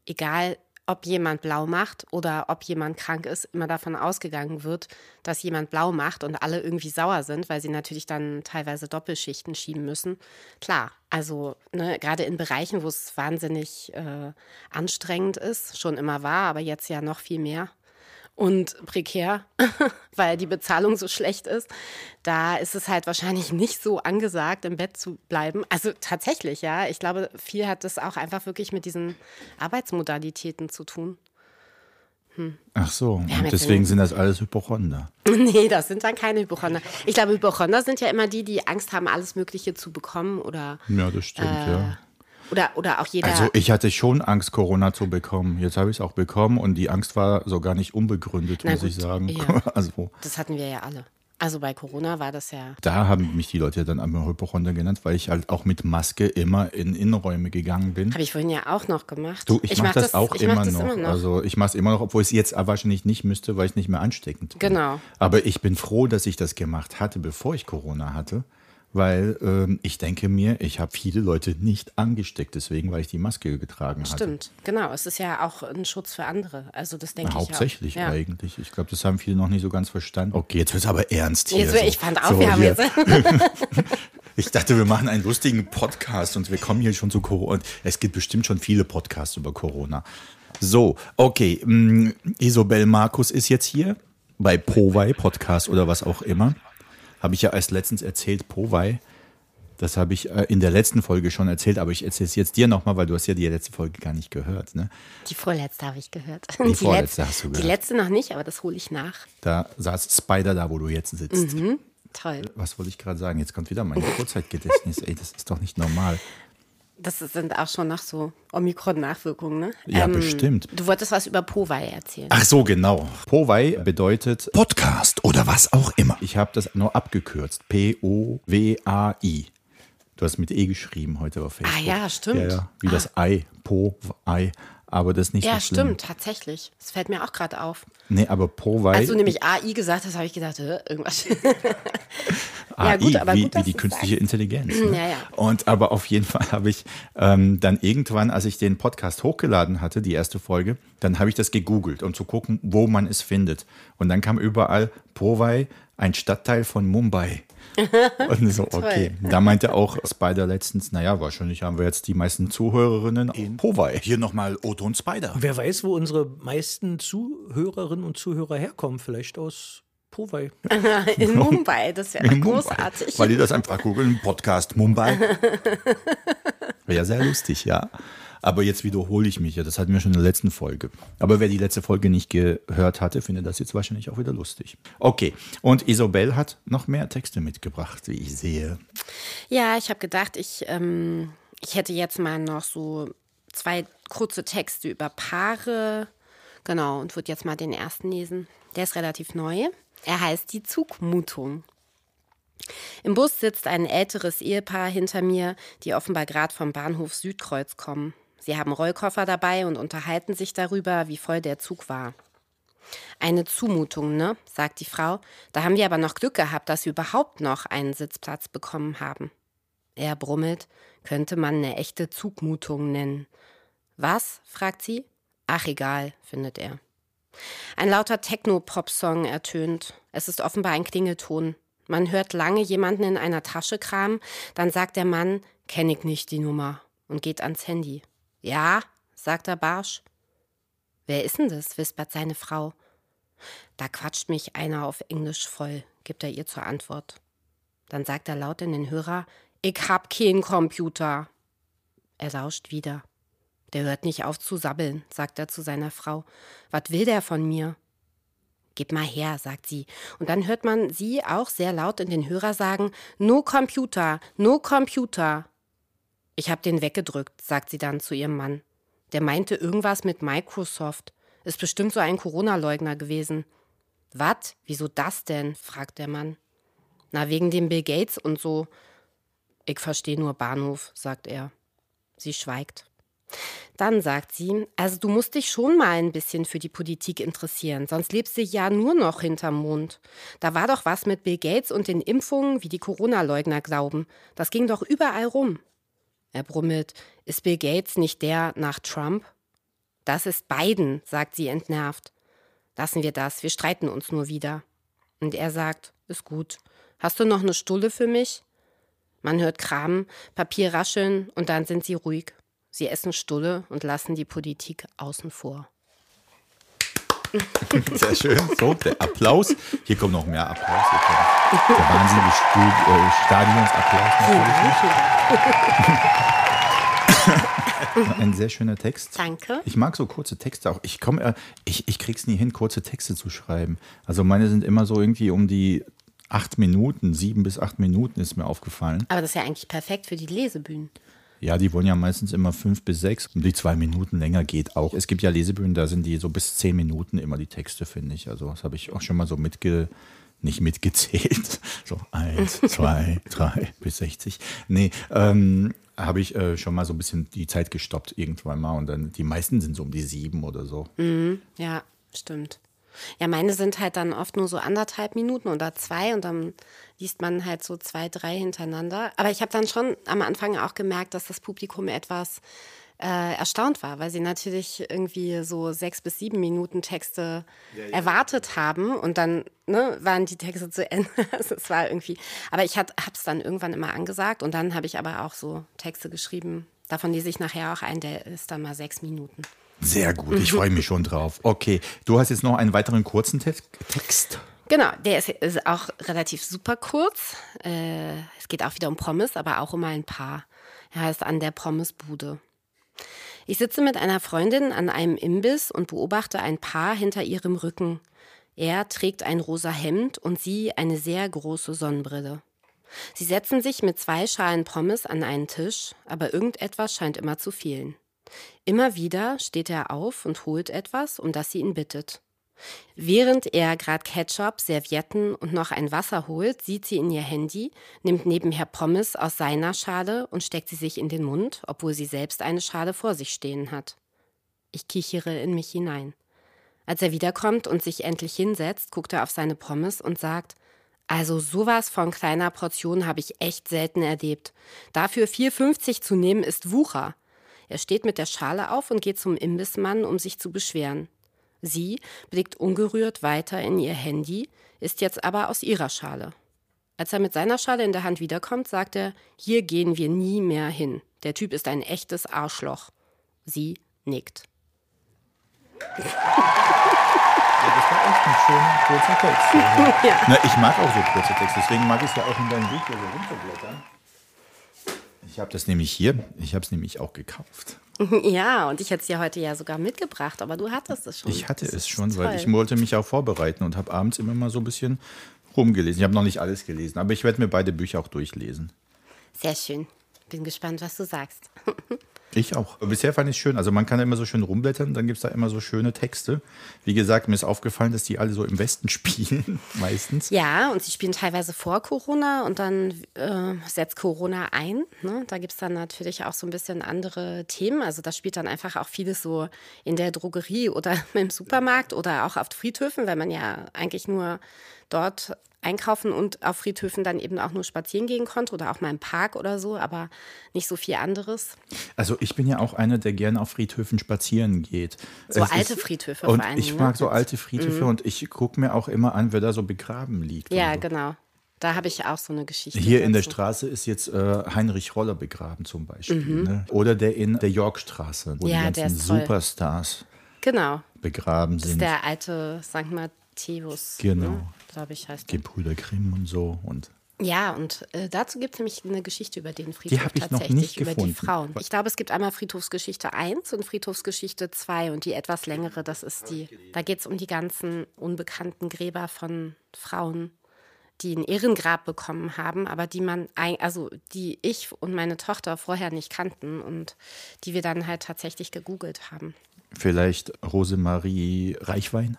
egal ob jemand blau macht oder ob jemand krank ist, immer davon ausgegangen wird, dass jemand blau macht und alle irgendwie sauer sind, weil sie natürlich dann teilweise Doppelschichten schieben müssen. Klar, also ne, gerade in Bereichen, wo es wahnsinnig äh, anstrengend ist, schon immer war, aber jetzt ja noch viel mehr und prekär, weil die Bezahlung so schlecht ist, da ist es halt wahrscheinlich nicht so angesagt, im Bett zu bleiben. Also tatsächlich, ja. Ich glaube, viel hat das auch einfach wirklich mit diesen Arbeitsmodalitäten zu tun. Ach so, und deswegen sind das alles Hypochonder. Nee, das sind dann keine Hypochonder. Ich glaube, Hypochonder sind ja immer die, die Angst haben, alles Mögliche zu bekommen oder, Ja, das stimmt, ja. Oder, oder auch jeder. Also ich hatte schon Angst, Corona zu bekommen. Jetzt habe ich es auch bekommen und die Angst war so gar nicht unbegründet, Na muss ich gut, sagen. ja. Also das hatten wir ja alle. Also bei Corona war das ja. da haben mich die Leute dann einmal Hypochonder genannt, weil ich halt auch mit Maske immer in Innenräume gegangen bin. Habe ich vorhin ja auch noch gemacht. Du, ich, mache mach das, auch ich immer, das noch. immer noch. Also ich mache es immer noch, obwohl ich es jetzt wahrscheinlich nicht müsste, weil ich nicht mehr ansteckend bin. Genau. Aber ich bin froh, dass ich das gemacht hatte, bevor ich Corona hatte, weil ähm, ich denke mir, ich habe viele Leute nicht angesteckt, deswegen, weil ich die Maske getragen hatte. Stimmt, genau. Es ist ja auch ein Schutz für andere. Also das denke ich Hauptsächlich. Ja. eigentlich. Ich glaube, das haben viele noch nicht so ganz verstanden. Okay, jetzt wird es aber ernst hier. Jetzt, so. ich fand auch, So, wir haben hier. jetzt. Ich dachte, wir machen einen lustigen Podcast und wir kommen hier schon zu Corona. Es gibt bestimmt schon viele Podcasts über Corona. So, okay. mh, Isobel Markus ist jetzt hier bei Powei Podcast oder was auch immer. Habe ich ja erst letztens erzählt, Powei. Das habe ich äh, in der letzten Folge schon erzählt, aber ich erzähle es jetzt dir nochmal, weil du hast ja die letzte Folge gar nicht gehört. Ne? Die vorletzte habe ich gehört. Die vorletzte letzte, hast du Die gehört. letzte noch nicht, aber das hole ich nach. Da saß Spider da, wo du jetzt sitzt. Toll. Was wollte ich gerade sagen? Jetzt kommt wieder mein Kurzzeitgedächtnis. Ey, das ist doch nicht normal. Das sind auch schon noch so Omikron-Nachwirkungen, ne? Ja, bestimmt. Du wolltest was über Powei erzählen. Ach so, genau. Powei bedeutet, Podcast oder was auch immer. ich habe das nur abgekürzt. P-O-W-A-I. Du hast mit E geschrieben heute auf Facebook. Ah ja, stimmt. Ja, ja. Wie das Ei. Po-Ei. Aber das ist nicht Ja, so schlimm. stimmt, tatsächlich. Das fällt mir auch gerade auf. Nee, aber Powei. Als du nämlich AI gesagt hast, habe ich gedacht, irgendwas. AI, ja, gut, aber wie, gut, wie die künstliche sagst. Intelligenz. Ne? Ja, ja. Und aber auf jeden Fall habe ich ähm, dann irgendwann, als ich den Podcast hochgeladen hatte, die erste Folge, dann habe ich das gegoogelt, um zu gucken, wo man es findet. Und dann kam überall Powai, ein Stadtteil von Mumbai. Und so, okay. Da meinte auch Spider letztens, naja, wahrscheinlich haben wir jetzt die meisten Zuhörerinnen in Powai. Hier nochmal Otto und Spider. Wer weiß, wo unsere meisten Zuhörerinnen und Zuhörer herkommen. Vielleicht aus Powei. In Mumbai, das wäre In Mumbai. großartig. Weil die das einfach googeln, Podcast Mumbai. Wäre ja sehr lustig, ja. Aber jetzt wiederhole ich mich ja. Das hatten wir schon in der letzten Folge. Aber wer die letzte Folge nicht gehört hatte, findet das jetzt wahrscheinlich auch wieder lustig. Okay. Und Isobel hat noch mehr Texte mitgebracht, wie ich sehe. Ja, ich habe gedacht, ich, ähm, ich hätte jetzt mal noch so zwei kurze Texte über Paare. Genau, und würde jetzt mal den ersten lesen. Der ist relativ neu. Er heißt Die Zugmutung. Im Bus sitzt ein älteres Ehepaar hinter mir, die offenbar gerade vom Bahnhof Südkreuz kommen. Sie haben Rollkoffer dabei und unterhalten sich darüber, wie voll der Zug war. Eine Zumutung, ne? sagt die Frau. Da haben wir aber noch Glück gehabt, dass wir überhaupt noch einen Sitzplatz bekommen haben. Er brummelt, könnte man eine echte Zugmutung nennen. Was? fragt sie. Ach egal, findet er. Ein lauter Techno-Pop-Song ertönt. Es ist offenbar ein Klingelton. Man hört lange jemanden in einer Tasche kramen, dann sagt der Mann, kenn ich nicht die Nummer und geht ans Handy. Ja, sagt er barsch. Wer ist denn das? wispert seine Frau. Da quatscht mich einer auf Englisch voll, gibt er ihr zur Antwort. Dann sagt er laut in den Hörer, ich hab keinen Computer. Er lauscht wieder. Der hört nicht auf zu sabbeln, sagt er zu seiner Frau. Was will der von mir? Gib mal her, sagt sie. Und dann hört man sie auch sehr laut in den Hörer sagen, No Computer, no Computer. Ich hab den weggedrückt, sagt sie dann zu ihrem Mann. Der meinte irgendwas mit Microsoft. Ist bestimmt so ein Corona-Leugner gewesen. Was? Wieso das denn? fragt der Mann. Na, wegen dem Bill Gates und so. Ich verstehe nur Bahnhof, sagt er. Sie schweigt. Dann sagt sie, also du musst dich schon mal ein bisschen für die Politik interessieren, sonst lebst du ja nur noch hinterm Mond. Da war doch was mit Bill Gates und den Impfungen, wie die Corona-Leugner glauben. Das ging doch überall rum. Er brummelt, ist Bill Gates nicht der nach Trump? Das ist Biden, sagt sie entnervt. Lassen wir das, wir streiten uns nur wieder. Und er sagt, ist gut. Hast du noch eine Stulle für mich? Man hört Kram, Papier rascheln und dann sind sie ruhig. Sie essen Stulle und lassen die Politik außen vor. Sehr schön. So, der Applaus. Hier kommt noch mehr Applaus. Hier der wahnsinnige Stud äh, Stadionsapplaus natürlich. Ein sehr schöner Text. Danke. Ich mag so kurze Texte auch. Ich komme, äh, ich, ich krieg's nie hin, kurze Texte zu schreiben. Also meine sind immer so irgendwie um die acht Minuten, sieben bis acht Minuten ist mir aufgefallen. Aber das ist ja eigentlich perfekt für die Lesebühnen. Ja, die wollen ja meistens immer fünf bis sechs. Und die zwei Minuten länger geht auch. Es gibt ja Lesebühnen, da sind die so bis zehn Minuten immer die Texte, finde ich. Also das habe ich auch schon mal so mitge nicht mitgezählt. So eins, zwei, drei bis sechzig. Nee, ähm, habe ich äh, schon mal so ein bisschen die Zeit gestoppt irgendwann mal. Und dann die meisten sind so um die sieben oder so. Mhm, ja, stimmt. Ja, meine sind halt dann oft nur so anderthalb Minuten oder zwei und dann liest man halt so zwei, drei hintereinander. Aber ich habe dann schon am Anfang auch gemerkt, dass das Publikum etwas äh, erstaunt war, weil sie natürlich irgendwie so sechs bis sieben Minuten Texte ja, ja. erwartet haben und dann ne, waren die Texte zu Ende. also es war irgendwie, aber ich habe es dann irgendwann immer angesagt und dann habe ich aber auch so Texte geschrieben. Davon lese ich nachher auch ein, der ist dann mal sechs Minuten. Sehr gut, ich freue mich schon drauf. Okay, du hast jetzt noch einen weiteren kurzen Te Text. Genau, der ist, ist, auch relativ super kurz. Äh, es geht auch wieder um Pommes, aber auch um ein Paar. Er heißt An der Pommesbude. Ich sitze mit einer Freundin an einem Imbiss und beobachte ein Paar hinter ihrem Rücken. Er trägt ein rosa Hemd und sie eine sehr große Sonnenbrille. Sie setzen sich mit zwei Schalen Pommes an einen Tisch, aber irgendetwas scheint immer zu fehlen. Immer wieder steht er auf und holt etwas, um das sie ihn bittet. Während er gerade Ketchup, Servietten und noch ein Wasser holt, sieht sie in ihr Handy, nimmt nebenher Pommes aus seiner Schale und steckt sie sich in den Mund, obwohl sie selbst eine Schale vor sich stehen hat. Ich kichere in mich hinein. Als er wiederkommt und sich endlich hinsetzt, guckt er auf seine Pommes und sagt, also sowas von kleiner Portion habe ich echt selten erlebt. Dafür 4,50 zu nehmen ist Wucher. Er steht mit der Schale auf und geht zum Imbissmann, um sich zu beschweren. Sie blickt ungerührt weiter in ihr Handy, ist jetzt aber aus ihrer Schale. Als er mit seiner Schale in der Hand wiederkommt, sagt er, hier gehen wir nie mehr hin. Der Typ ist ein echtes Arschloch. Sie nickt. Ja, das war echt ein schöner, kurzer Text. Ja. Na, ich mag auch so kurze Texte, deswegen mag ich es ja auch in deinem Buch so runterblättern. Ich habe das nämlich hier. Ich habe es nämlich auch gekauft. Ja, und ich hätte es dir heute ja sogar mitgebracht, aber du hattest es schon. Ich hatte Das es schon, weil toll. ich wollte mich auch vorbereiten und habe abends immer mal so ein bisschen rumgelesen. Ich habe noch nicht alles gelesen, aber ich werde mir beide Bücher auch durchlesen. Sehr schön. Bin gespannt, was du sagst. Ich auch. Bisher fand ich es schön. Also man kann da immer so schön rumblättern, dann gibt es da immer so schöne Texte. Wie gesagt, mir ist aufgefallen, dass die alle so im Westen spielen, meistens. Ja, und sie spielen teilweise vor Corona und dann äh, setzt Corona ein. Ne? Da gibt es dann natürlich auch so ein bisschen andere Themen. Also da spielt dann einfach auch vieles so in der Drogerie oder im Supermarkt oder auch auf Friedhöfen, weil man ja eigentlich nur dort einkaufen und auf Friedhöfen dann eben auch nur spazieren gehen konnte oder auch mal im Park oder so, aber nicht so viel anderes. Also ich bin ja auch einer, der gerne auf Friedhöfen spazieren geht. So Es alte ist- Friedhöfe Und vor allen ich Dingen, mag ne? so alte Friedhöfe und ich gucke mir auch immer an, wer da so begraben liegt. Ja, so. genau. Da habe ich auch so eine Geschichte. Hier in der dazu. Straße ist jetzt äh, Heinrich Roller begraben zum Beispiel. Ne? Oder der in der Yorkstraße, wo Mhm. Ja, die ganzen. Superstars Genau. begraben Das ist sind. der alte St. Matthäus. Genau. Ne? Glaube ich, heißt der. Gebrüder Grimm und so. Und Ja, und äh, dazu gibt es nämlich eine Geschichte über den Friedhof hab ich noch tatsächlich, nicht über gefunden. die Frauen. Ich glaube, es gibt einmal Friedhofsgeschichte 1 und Friedhofsgeschichte 2 und die etwas längere, das ist die. Da geht es um die ganzen unbekannten Gräber von Frauen, die ein Ehrengrab bekommen haben, aber die man, also die ich und meine Tochter vorher nicht kannten und die wir dann halt tatsächlich gegoogelt haben. vielleicht Rosemarie Reichwein?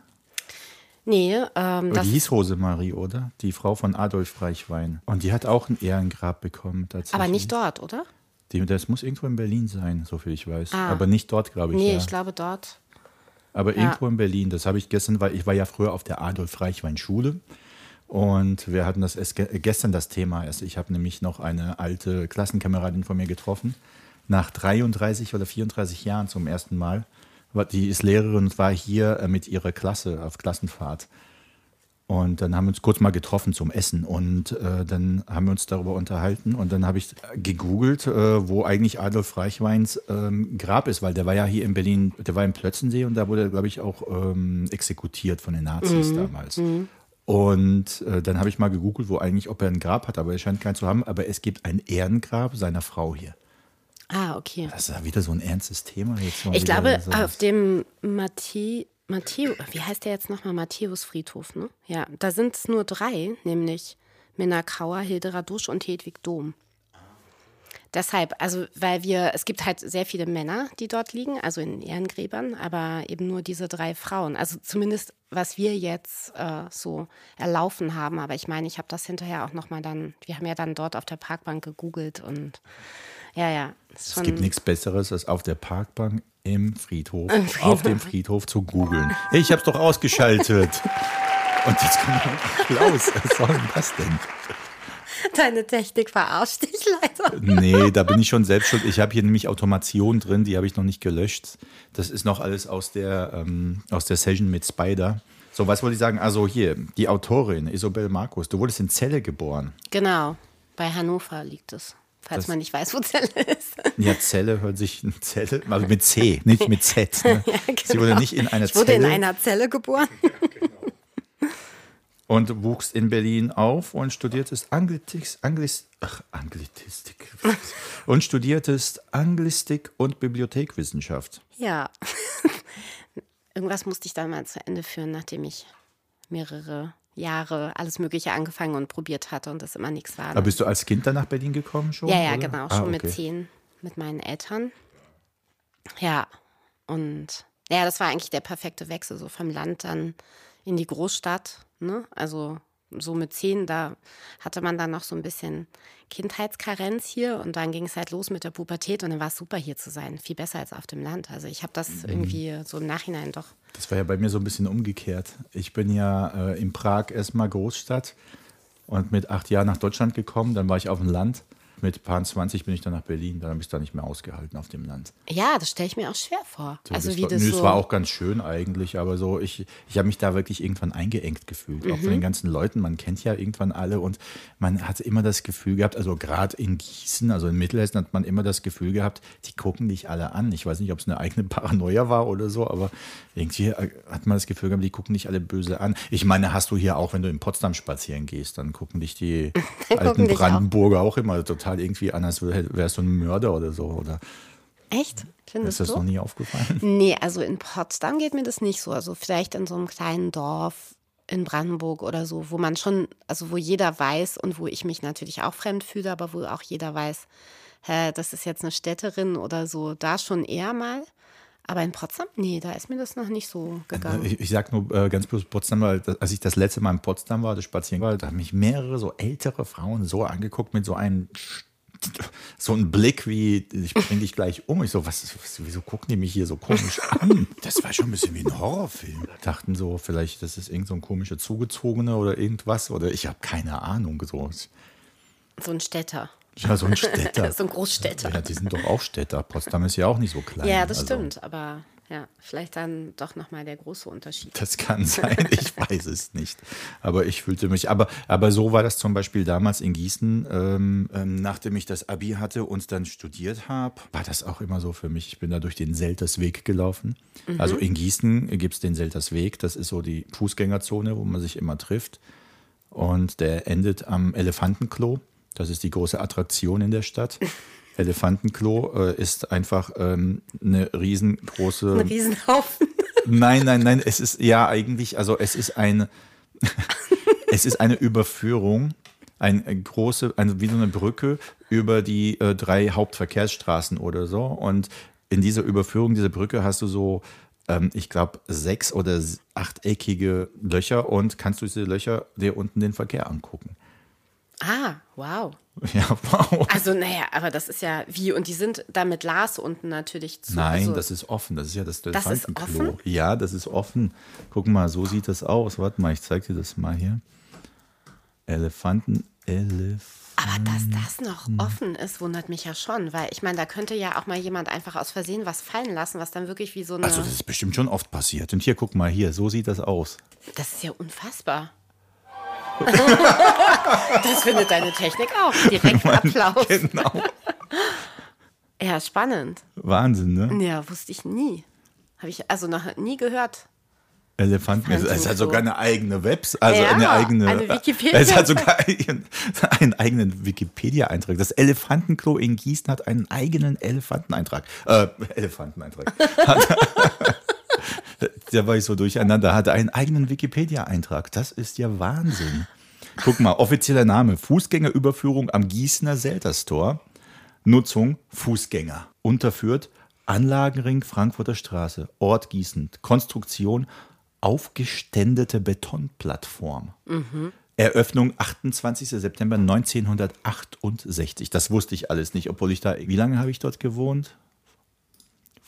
Nee, ähm, die hieß Rosemarie, oder? Die Frau von Adolf Reichwein. Und die hat auch ein Ehrengrab bekommen. Tatsächlich. aber nicht dort, oder? Die, das muss irgendwo in Berlin sein, soviel ich weiß. Ah. Aber nicht dort, glaube ich. Nee, ja. ich glaube dort. Aber Ja. irgendwo in Berlin, das habe ich gestern, weil ich war ja früher auf der Adolf Reichwein Schule und wir hatten das erst ge gestern das Thema. erst. Ich habe nämlich noch eine alte Klassenkameradin von mir getroffen, nach 33 oder 34 Jahren zum ersten Mal. Die ist Lehrerin und war hier äh, mit ihrer Klasse auf Klassenfahrt. Und dann haben wir uns kurz mal getroffen zum Essen und äh, dann haben wir uns darüber unterhalten und dann habe ich gegoogelt, äh, wo eigentlich Adolf Reichweins ähm, Grab ist, weil der war ja hier in Berlin, der war im Plötzensee und da wurde er, glaube ich, auch ähm, exekutiert von den Nazis damals. Und äh, dann habe ich mal gegoogelt, wo eigentlich, ob er ein Grab hat, aber er scheint keins zu haben, aber es gibt ein Ehrengrab seiner Frau hier. Ah, okay. Das ist ja wieder so ein ernstes Thema jetzt. Ich glaube, so. auf dem Matthä Matthäus, wie heißt der jetzt nochmal? Matthäus-Friedhof, ne? Ja, da sind es nur drei, nämlich Minna Kauer, Hilde Radusch und Hedwig Dom. Deshalb, also weil wir, es gibt halt sehr viele Männer, die dort liegen, also in Ehrengräbern, aber eben nur diese drei Frauen. Also zumindest, was wir jetzt äh, so erlaufen haben. Aber ich meine, ich habe das hinterher auch nochmal dann, wir haben ja dann dort auf der Parkbank gegoogelt und ja, ja. Es gibt nichts Besseres, als auf der Parkbank im Friedhof, auf dem Friedhof zu googeln. Hey, ich hab's doch ausgeschaltet. Und jetzt kommt noch Klaus. Was soll denn das denn? Deine Technik verarscht dich leider. Nee, da bin ich schon selbst schuld. Ich habe hier nämlich Automation drin, die habe ich noch nicht gelöscht. Das ist noch alles aus der, ähm, aus der Session mit Spider. So, was wollte ich sagen? Also hier, die Autorin Isobel Markus, du wurdest in Celle geboren. Genau, bei Hannover liegt es. Falls Das- man nicht weiß, wo Zelle ist. Ja, Zelle hört sich Zelle, also mit C, nicht mit Z. Ne? Sie wurde nicht in einer Ich wurde Zelle in einer Zelle geboren. und wuchs in Berlin auf und studiertest Anglistik, Anglis, ach, Anglistik und studiertest Anglistik und Bibliothekwissenschaft. Ja. Irgendwas musste ich dann mal zu Ende führen, nachdem ich mehrere Jahre alles Mögliche angefangen und probiert hatte und das immer nichts war. Aber bist du als Kind dann nach Berlin gekommen schon? ja, ja, oder? genau, Ah, schon mit okay. zehn mit meinen Eltern. Ja, und ja, das war eigentlich der perfekte Wechsel, so vom Land dann in die Großstadt. Ne? Also so mit zehn, da hatte man dann noch so ein bisschen Kindheitskarenz hier und dann ging es halt los mit der Pubertät und dann war es super hier zu sein, viel besser als auf dem Land. Also ich habe das Mhm. irgendwie so im Nachhinein doch. Das war ja bei mir so ein bisschen umgekehrt. Ich bin ja äh, in Prag erstmal Großstadt und mit acht Jahren nach Deutschland gekommen. Dann war ich auf dem Land. Mit paar 20 bin ich dann nach Berlin. Dann habe ich es da nicht mehr ausgehalten auf dem Land. Ja, das stelle ich mir auch schwer vor. So, also das wie war, das nö, so. Es war auch ganz schön eigentlich, aber so, ich, ich habe mich da wirklich irgendwann eingeengt gefühlt. Auch Mhm. von den ganzen Leuten. Man kennt ja irgendwann alle und man hatte immer das Gefühl gehabt, also gerade in Gießen, also in Mittelhessen, hat man immer das Gefühl gehabt, die gucken dich alle an. Ich weiß nicht, ob es eine eigene Paranoia war oder so, aber irgendwie äh, hat man das Gefühl gehabt, die gucken dich alle böse an. Ich meine, hast du hier auch, wenn du in Potsdam spazieren gehst, dann gucken dich die alten dich auch. Brandenburger auch immer total total irgendwie an, als wärst du ein Mörder oder so. Oder Echt? Findest ist das du? noch nie aufgefallen? Nee, also in Potsdam geht mir das nicht so. Also vielleicht in so einem kleinen Dorf in Brandenburg oder so, wo man schon, also wo jeder weiß und wo ich mich natürlich auch fremd fühle, aber wo auch jeder weiß, hä, das ist jetzt eine Städterin oder so, da schon eher mal. Aber in Potsdam, nee, da ist mir das noch nicht so gegangen. Ich, ich sag nur äh, ganz bloß Potsdam, weil das, als ich das letzte Mal in Potsdam war, das spazieren war, da haben mich mehrere so ältere Frauen so angeguckt mit so einem so ein Blick wie, ich bring dich gleich um. Ich so, was, was, wieso gucken die mich hier so komisch an? Das war schon ein bisschen wie ein Horrorfilm. Dachten so, vielleicht, das ist irgend so ein komischer Zugezogene oder irgendwas. Oder ich habe keine Ahnung. So. So ein Städter. Ja, so ein Städter. so ein Großstädter. Ja, die sind doch auch Städter. Potsdam ist ja auch nicht so klein. Ja, das Also, stimmt. Aber ja, vielleicht dann doch nochmal der große Unterschied. Das kann sein, ich weiß es nicht. Aber ich fühlte mich, aber, aber so war das zum Beispiel damals in Gießen, ähm, ähm, nachdem ich das Abi hatte und dann studiert habe, war das auch immer so für mich. Ich bin da durch den Seltersweg gelaufen. Also in Gießen gibt es den Seltersweg, das ist so die Fußgängerzone, wo man sich immer trifft. Und der endet am Elefantenklo. Das ist die große Attraktion in der Stadt. Elefantenklo äh, ist einfach ähm, eine riesengroße. Ein Riesenhaufen. Nein, nein, nein, es ist ja eigentlich, also es ist eine, es ist eine Überführung, eine große, eine, wie so eine Brücke über die äh, drei Hauptverkehrsstraßen oder so. Und in dieser Überführung dieser Brücke hast du so, ähm, ich glaube, sechs oder achteckige Löcher und kannst durch diese Löcher dir unten den Verkehr angucken. Ah, wow. Ja, wow. Also, naja, aber das ist ja wie, und die sind da mit Glas unten natürlich zu. Nein, also, das ist offen. Das ist ja das Das ist Elefantenklo. offen? Ja, das ist offen. Guck mal, so sieht das aus. Warte mal, ich zeig dir das mal hier. Elefanten, Elef. Aber dass das noch offen ist, wundert mich ja schon, weil ich meine, da könnte ja auch mal jemand einfach aus Versehen was fallen lassen, was dann wirklich wie so eine. Also das ist bestimmt schon oft passiert. Und hier, guck mal hier, so sieht das aus. das ist ja unfassbar. das findet deine Technik auch. Direkt Applaus. Genau. Ja, spannend. Wahnsinn, ne? Ja, wusste ich nie. Habe ich also noch nie gehört. Elefanten. Es, es hat sogar eine eigene Webs, also Ja, eine eigene. eine Wikipedia. Es hat sogar einen, einen eigenen Wikipedia-Eintrag. Das Elefantenklo in Gießen hat einen eigenen Elefanteneintrag. Äh, Elefanteneintrag. Da war ich so durcheinander. Hatte einen eigenen Wikipedia-Eintrag. Das ist ja Wahnsinn. Guck mal, offizieller Name: Fußgängerüberführung am Gießener Selterstor. Nutzung Fußgänger. Unterführt Anlagenring Frankfurter Straße. Ort Gießen. Konstruktion aufgeständete Betonplattform. Eröffnung 28. September 1968. Das wusste ich alles nicht, obwohl ich da. Wie lange habe ich dort gewohnt?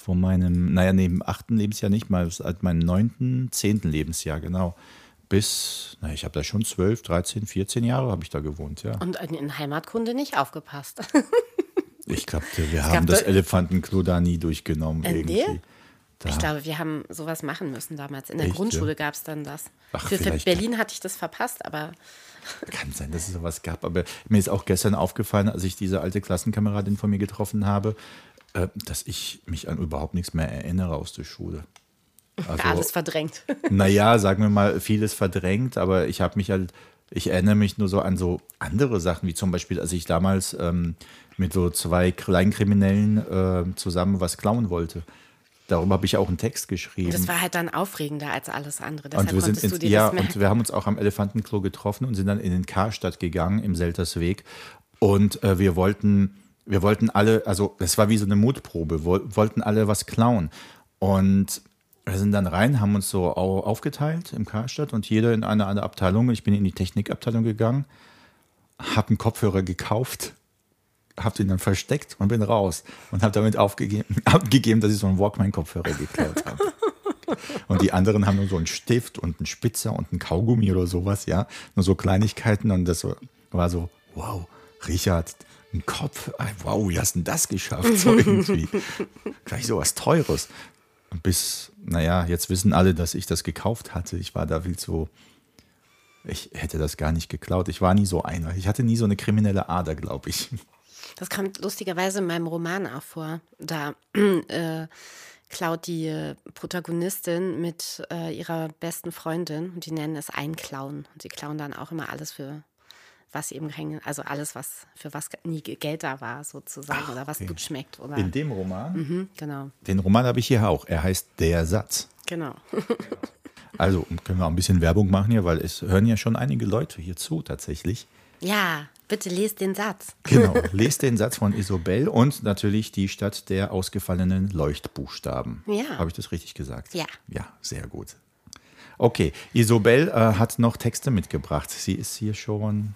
Von meinem, naja, neben achten Lebensjahr nicht mal, seit meinem neunten, zehnten Lebensjahr, genau. Bis, na, ich habe da schon 12, 13, 14 Jahre habe ich da gewohnt, ja. Und in Heimatkunde nicht aufgepasst. Ich glaube, wir haben das da- Elefantenklo da nie durchgenommen. Äh, irgendwie. Da, Ich glaube, wir haben sowas machen müssen damals. In der Echt, Grundschule ja? gab es dann das. Ach, für, für Berlin hatte ich das verpasst, aber kann sein, dass es sowas gab. Aber mir ist auch gestern aufgefallen, als ich diese alte Klassenkameradin von mir getroffen habe, äh, dass ich mich an überhaupt nichts mehr erinnere aus der Schule. Also, alles verdrängt. Naja, sagen wir mal, vieles verdrängt, aber ich habe mich halt, ich erinnere mich nur so an so andere Sachen, wie zum Beispiel, als ich damals ähm, mit so zwei Kleinkriminellen äh, zusammen was klauen wollte. Darüber habe ich auch einen Text geschrieben. Das war halt dann aufregender als alles andere. Deshalb Und wir sind ins, ja, und wir haben uns auch am Elefantenklo getroffen und sind dann in den Karstadt gegangen im Seltersweg. Und äh, wir wollten, wir wollten alle, also es war wie so eine Mutprobe, woll, wollten alle was klauen. Und wir sind dann rein, haben uns so au- aufgeteilt im Karstadt und jeder in eine andere Abteilung. Ich bin in die Technikabteilung gegangen, habe einen Kopfhörer gekauft, habe den dann versteckt und bin raus und habe damit aufgegeben, abgegeben, dass ich so einen Walkman-Kopfhörer geklaut habe. Und die anderen haben nur so einen Stift und einen Spitzer und einen Kaugummi oder sowas, ja. Nur so Kleinigkeiten. Und das war so, wow, Richard, ein Kopf, wow, wie hast du denn das geschafft? So irgendwie. Gleich so was Teures. Bis, naja, jetzt wissen alle, dass ich das gekauft hatte. Ich war da viel zu. Ich hätte das gar nicht geklaut. Ich war nie so einer. Ich hatte nie so eine kriminelle Ader, glaube ich. Das kommt lustigerweise in meinem Roman auch vor. Da äh, klaut die äh, Protagonistin mit äh, ihrer besten Freundin und die nennen es Einklauen. Und sie klauen dann auch immer alles für was eben kein, also alles, was für was nie Geld da war, sozusagen, Ach, oder was okay. gut schmeckt. Oder, In dem Roman? Mhm, genau, Den Roman habe ich hier auch. Er heißt Der Satz. genau. Also können wir auch ein bisschen Werbung machen hier, weil es hören ja schon einige Leute hier zu tatsächlich. ja, bitte lest den Satz. Genau, lest den Satz von Isobel und natürlich die Stadt der ausgefallenen Leuchtbuchstaben. Ja. Habe ich das richtig gesagt? Ja. Ja, sehr gut. Okay, Isobel äh, hat noch Texte mitgebracht. Sie ist hier schon,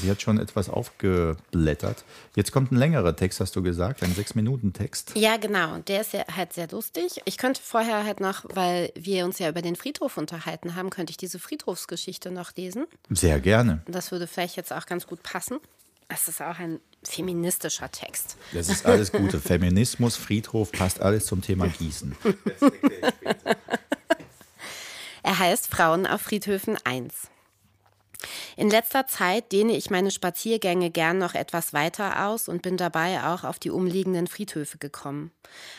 sie hat schon etwas aufgeblättert. Jetzt kommt ein längerer Text, hast du gesagt, ein Sechs-Minuten-Text. Ja, genau. Und der ist ja halt sehr lustig. Ich könnte vorher halt noch, weil wir uns ja über den Friedhof unterhalten haben, könnte ich diese Friedhofsgeschichte noch lesen. Sehr gerne. Das würde vielleicht jetzt auch ganz gut passen. Es ist auch ein feministischer Text. Das ist alles Gute. Feminismus, Friedhof, passt alles zum Thema Gießen. Er heißt Frauen auf Friedhöfen 1. In letzter Zeit dehne ich meine Spaziergänge gern noch etwas weiter aus und bin dabei auch auf die umliegenden Friedhöfe gekommen.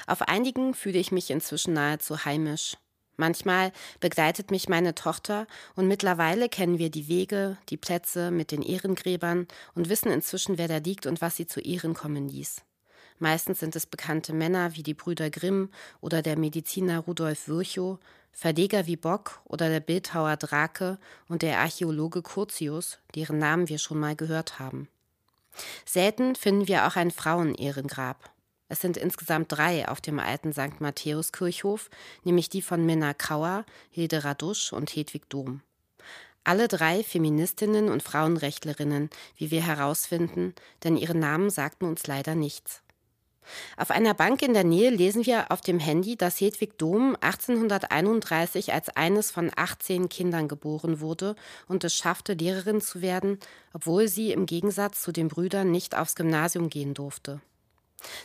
Auf einigen fühle ich mich inzwischen nahezu heimisch. Manchmal begleitet mich meine Tochter und mittlerweile kennen wir die Wege, die Plätze mit den Ehrengräbern und wissen inzwischen, wer da liegt und was sie zu Ehren kommen ließ. Meistens sind es bekannte Männer wie die Brüder Grimm oder der Mediziner Rudolf Virchow, Verleger wie Bock oder der Bildhauer Drake und der Archäologe Curtius, deren Namen wir schon mal gehört haben. Selten finden wir auch ein Frauenehrengrab. Es sind insgesamt drei auf dem alten St. Matthäus-Kirchhof, nämlich die von Minna Kauer, Hilde Radusch und Hedwig Dom. Alle drei Feministinnen und Frauenrechtlerinnen, wie wir herausfinden, denn ihre Namen sagten uns leider nichts. Auf einer Bank in der Nähe lesen wir auf dem Handy, dass Hedwig Dom 1831 als eines von 18 Kindern geboren wurde und es schaffte, Lehrerin zu werden, obwohl sie im Gegensatz zu den Brüdern nicht aufs Gymnasium gehen durfte.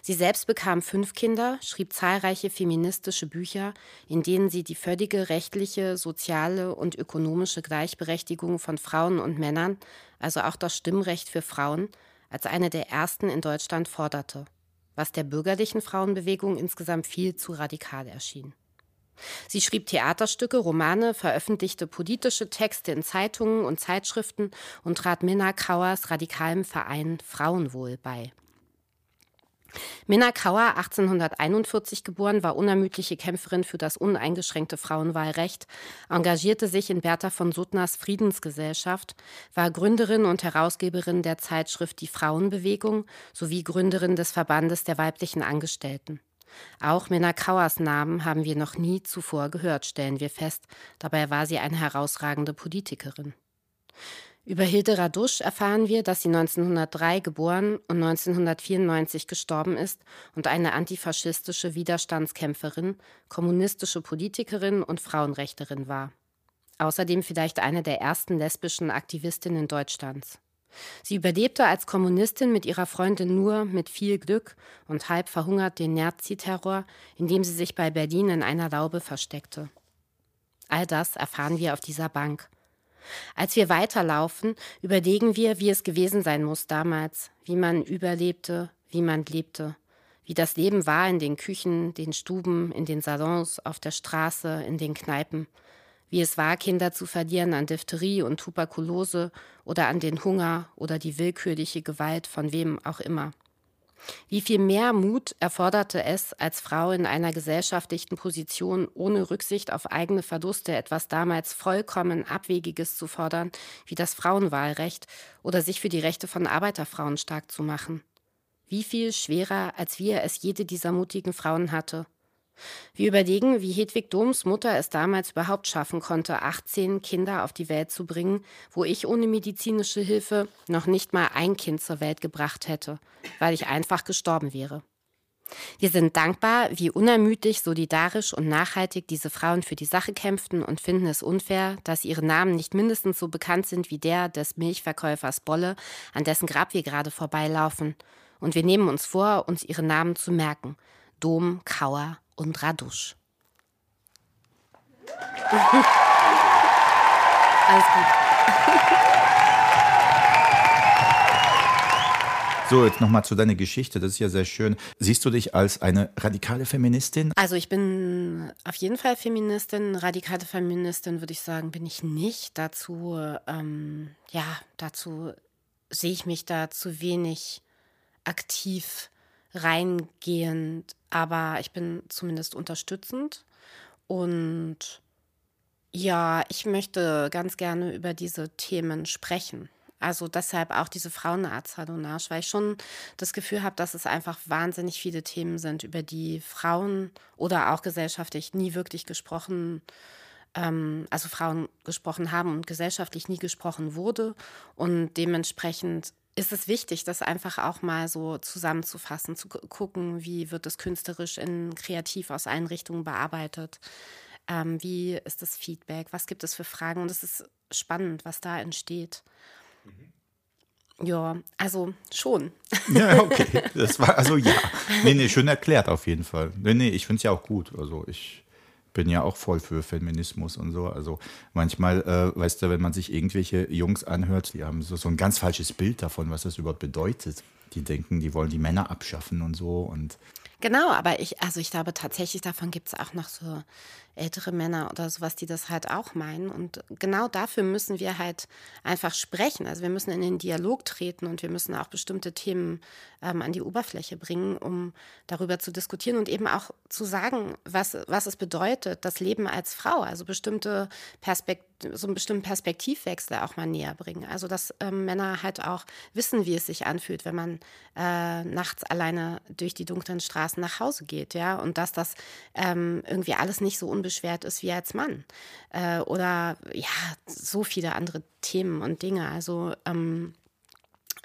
Sie selbst bekam fünf Kinder, schrieb zahlreiche feministische Bücher, in denen sie die völlige rechtliche, soziale und ökonomische Gleichberechtigung von Frauen und Männern, also auch das Stimmrecht für Frauen, als eine der ersten in Deutschland forderte was der bürgerlichen Frauenbewegung insgesamt viel zu radikal erschien. Sie schrieb Theaterstücke, Romane, veröffentlichte politische Texte in Zeitungen und Zeitschriften und trat Minna Kauers radikalem Verein Frauenwohl bei. Minna Kauer, 1841 geboren, war unermüdliche Kämpferin für das uneingeschränkte Frauenwahlrecht, engagierte sich in Bertha von Suttners Friedensgesellschaft, war Gründerin und Herausgeberin der Zeitschrift Die Frauenbewegung sowie Gründerin des Verbandes der weiblichen Angestellten. Auch Minna Kauers Namen haben wir noch nie zuvor gehört, stellen wir fest. Dabei war sie eine herausragende Politikerin. Über Hilde Radusch erfahren wir, dass sie 1903 geboren und 1994 gestorben ist und eine antifaschistische Widerstandskämpferin, kommunistische Politikerin und Frauenrechterin war. Außerdem vielleicht eine der ersten lesbischen Aktivistinnen Deutschlands. Sie überlebte als Kommunistin mit ihrer Freundin nur mit viel Glück und halb verhungert den Nazi-Terror, indem sie sich bei Berlin in einer Laube versteckte. All das erfahren wir auf dieser Bank. Als wir weiterlaufen, überlegen wir, wie es gewesen sein muss damals, wie man überlebte, wie man lebte, wie das Leben war in den Küchen, den Stuben, in den Salons, auf der Straße, in den Kneipen, wie es war, Kinder zu verlieren an Diphtherie und Tuberkulose oder an den Hunger oder die willkürliche Gewalt von wem auch immer. Wie viel mehr Mut erforderte es, als Frau in einer gesellschaftlichen Position ohne Rücksicht auf eigene Verluste etwas damals vollkommen Abwegiges zu fordern, wie das Frauenwahlrecht oder sich für die Rechte von Arbeiterfrauen stark zu machen. Wie viel schwerer, als wir es jede dieser mutigen Frauen hatte. Wir überlegen, wie Hedwig Doms Mutter es damals überhaupt schaffen konnte, 18 Kinder auf die Welt zu bringen, wo ich ohne medizinische Hilfe noch nicht mal ein Kind zur Welt gebracht hätte, weil ich einfach gestorben wäre. Wir sind dankbar, wie unermüdlich, solidarisch und nachhaltig diese Frauen für die Sache kämpften und finden es unfair, dass ihre Namen nicht mindestens so bekannt sind wie der des Milchverkäufers Bolle, an dessen Grab wir gerade vorbeilaufen. Und wir nehmen uns vor, uns ihre Namen zu merken. Dom, Kauer und Radusch. Alles gut. So, jetzt nochmal zu deiner Geschichte. Das ist ja sehr schön. Siehst du dich als eine radikale Feministin? Also ich bin auf jeden Fall Feministin. Radikale Feministin würde ich sagen, bin ich nicht. Dazu, ähm, ja, dazu sehe ich mich da zu wenig aktiv reingehend, aber ich bin zumindest unterstützend und ja, ich möchte ganz gerne über diese Themen sprechen. Also deshalb auch diese Frauenarzt-Salonage, weil ich schon das Gefühl habe, dass es einfach wahnsinnig viele Themen sind, über die Frauen oder auch gesellschaftlich nie wirklich gesprochen, ähm, also Frauen gesprochen haben und gesellschaftlich nie gesprochen wurde. Und dementsprechend ist es wichtig, das einfach auch mal so zusammenzufassen, zu gucken, wie wird es künstlerisch in kreativ aus allen Richtungen bearbeitet. Ähm, wie ist das Feedback? Was gibt es für Fragen? Und es ist spannend, was da entsteht. Mhm. Ja, also schon. Ja, okay. Das war, also ja. Nee, nee, schön erklärt auf jeden Fall. Nee, nee, ich finde es ja auch gut. Also ich bin ja auch voll für Feminismus und so. Also manchmal, äh, weißt du, wenn man sich irgendwelche Jungs anhört, die haben so, so ein ganz falsches Bild davon, was das überhaupt bedeutet. Die denken, die wollen die Männer abschaffen und so. Und Genau, aber ich, also ich glaube tatsächlich, davon gibt es auch noch so ältere Männer oder sowas, die das halt auch meinen. Und genau dafür müssen wir halt einfach sprechen. Also wir müssen in den Dialog treten und wir müssen auch bestimmte Themen ähm, an die Oberfläche bringen, um darüber zu diskutieren und eben auch zu sagen, was, was es bedeutet, das Leben als Frau, also bestimmte Perspekt so einen bestimmten Perspektivwechsel auch mal näher bringen. Also dass ähm, Männer halt auch wissen, wie es sich anfühlt, wenn man äh, nachts alleine durch die dunklen Straßen nach Hause geht, ja, und dass das ähm, irgendwie alles nicht so unbeschwert ist wie als Mann. Äh, oder ja, so viele andere Themen und Dinge. Also ähm,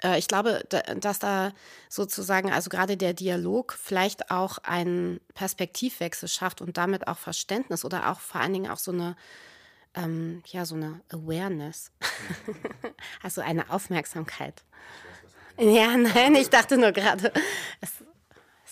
äh, ich glaube, dass da sozusagen, also gerade der Dialog vielleicht auch einen Perspektivwechsel schafft und damit auch Verständnis oder auch vor allen Dingen auch so eine, ähm, ja, so eine Awareness, also eine Aufmerksamkeit. Ja, nein, ich dachte nur gerade, es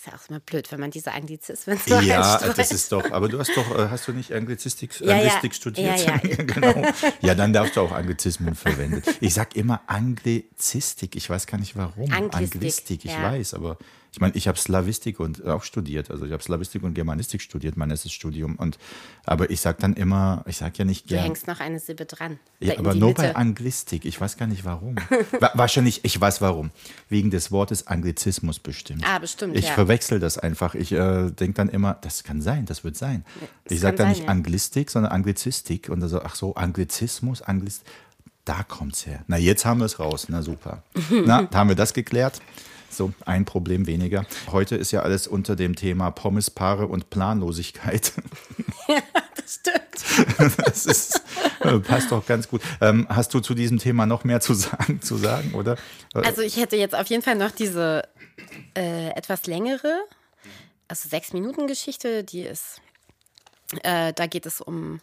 ist ja auch immer blöd, wenn man diese Anglizismen so Ja, das ist doch, aber du hast doch, äh, hast du nicht Anglizistik, ja, Anglistik ja. studiert? Ja, ja. genau. ja, dann darfst du auch Anglizismen verwenden. Ich sag immer Anglizistik, ich weiß gar nicht warum. Anglistik, Anglistik ich weiß, aber ich meine, ich habe Slavistik und auch studiert, also ich habe Slavistik und Germanistik studiert, mein erstes Studium. Und aber ich sage dann immer, ich sage ja nicht gern. Du hängst noch eine Silbe dran. Ja, aber nur Mitte. bei Anglistik. Ich weiß gar nicht warum. Wahrscheinlich, ich weiß warum. Wegen des Wortes Anglizismus bestimmt. Ah, bestimmt. Ich ja. verwechsel das einfach. Ich äh, denke dann immer, das kann sein, das wird sein. Das ich sage dann nicht ja. Anglistik, sondern Anglizistik. Und dann so, ach so, Anglizismus, Anglist. Da kommt's her. Na, jetzt haben wir es raus. Na super. Na, haben wir das geklärt? So ein Problem weniger. Heute ist ja alles unter dem Thema Pommespaare und Planlosigkeit. Ja, das stimmt. Das ist, äh, passt doch ganz gut. Ähm, hast du zu diesem Thema noch mehr zu sagen, zu sagen, oder? Also ich hätte jetzt auf jeden Fall noch diese äh, etwas längere, also sechs Minuten Geschichte, die ist, äh, da geht es um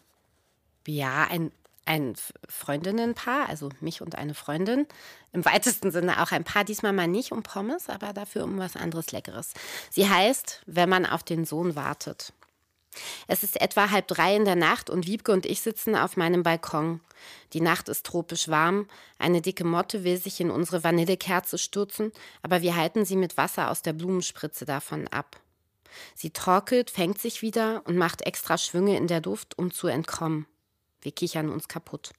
ja ein ein Freundinnenpaar, also mich und eine Freundin. Im weitesten Sinne auch ein Paar, diesmal mal nicht um Pommes, aber dafür um was anderes Leckeres. Sie heißt, wenn man auf den Sohn wartet. Es ist etwa halb drei in der Nacht und Wiebke und ich sitzen auf meinem Balkon. Die Nacht ist tropisch warm, eine dicke Motte will sich in unsere Vanillekerze stürzen, aber wir halten sie mit Wasser aus der Blumenspritze davon ab. Sie torkelt, fängt sich wieder und macht extra Schwünge in der Duft, um zu entkommen. Wir kichern uns kaputt.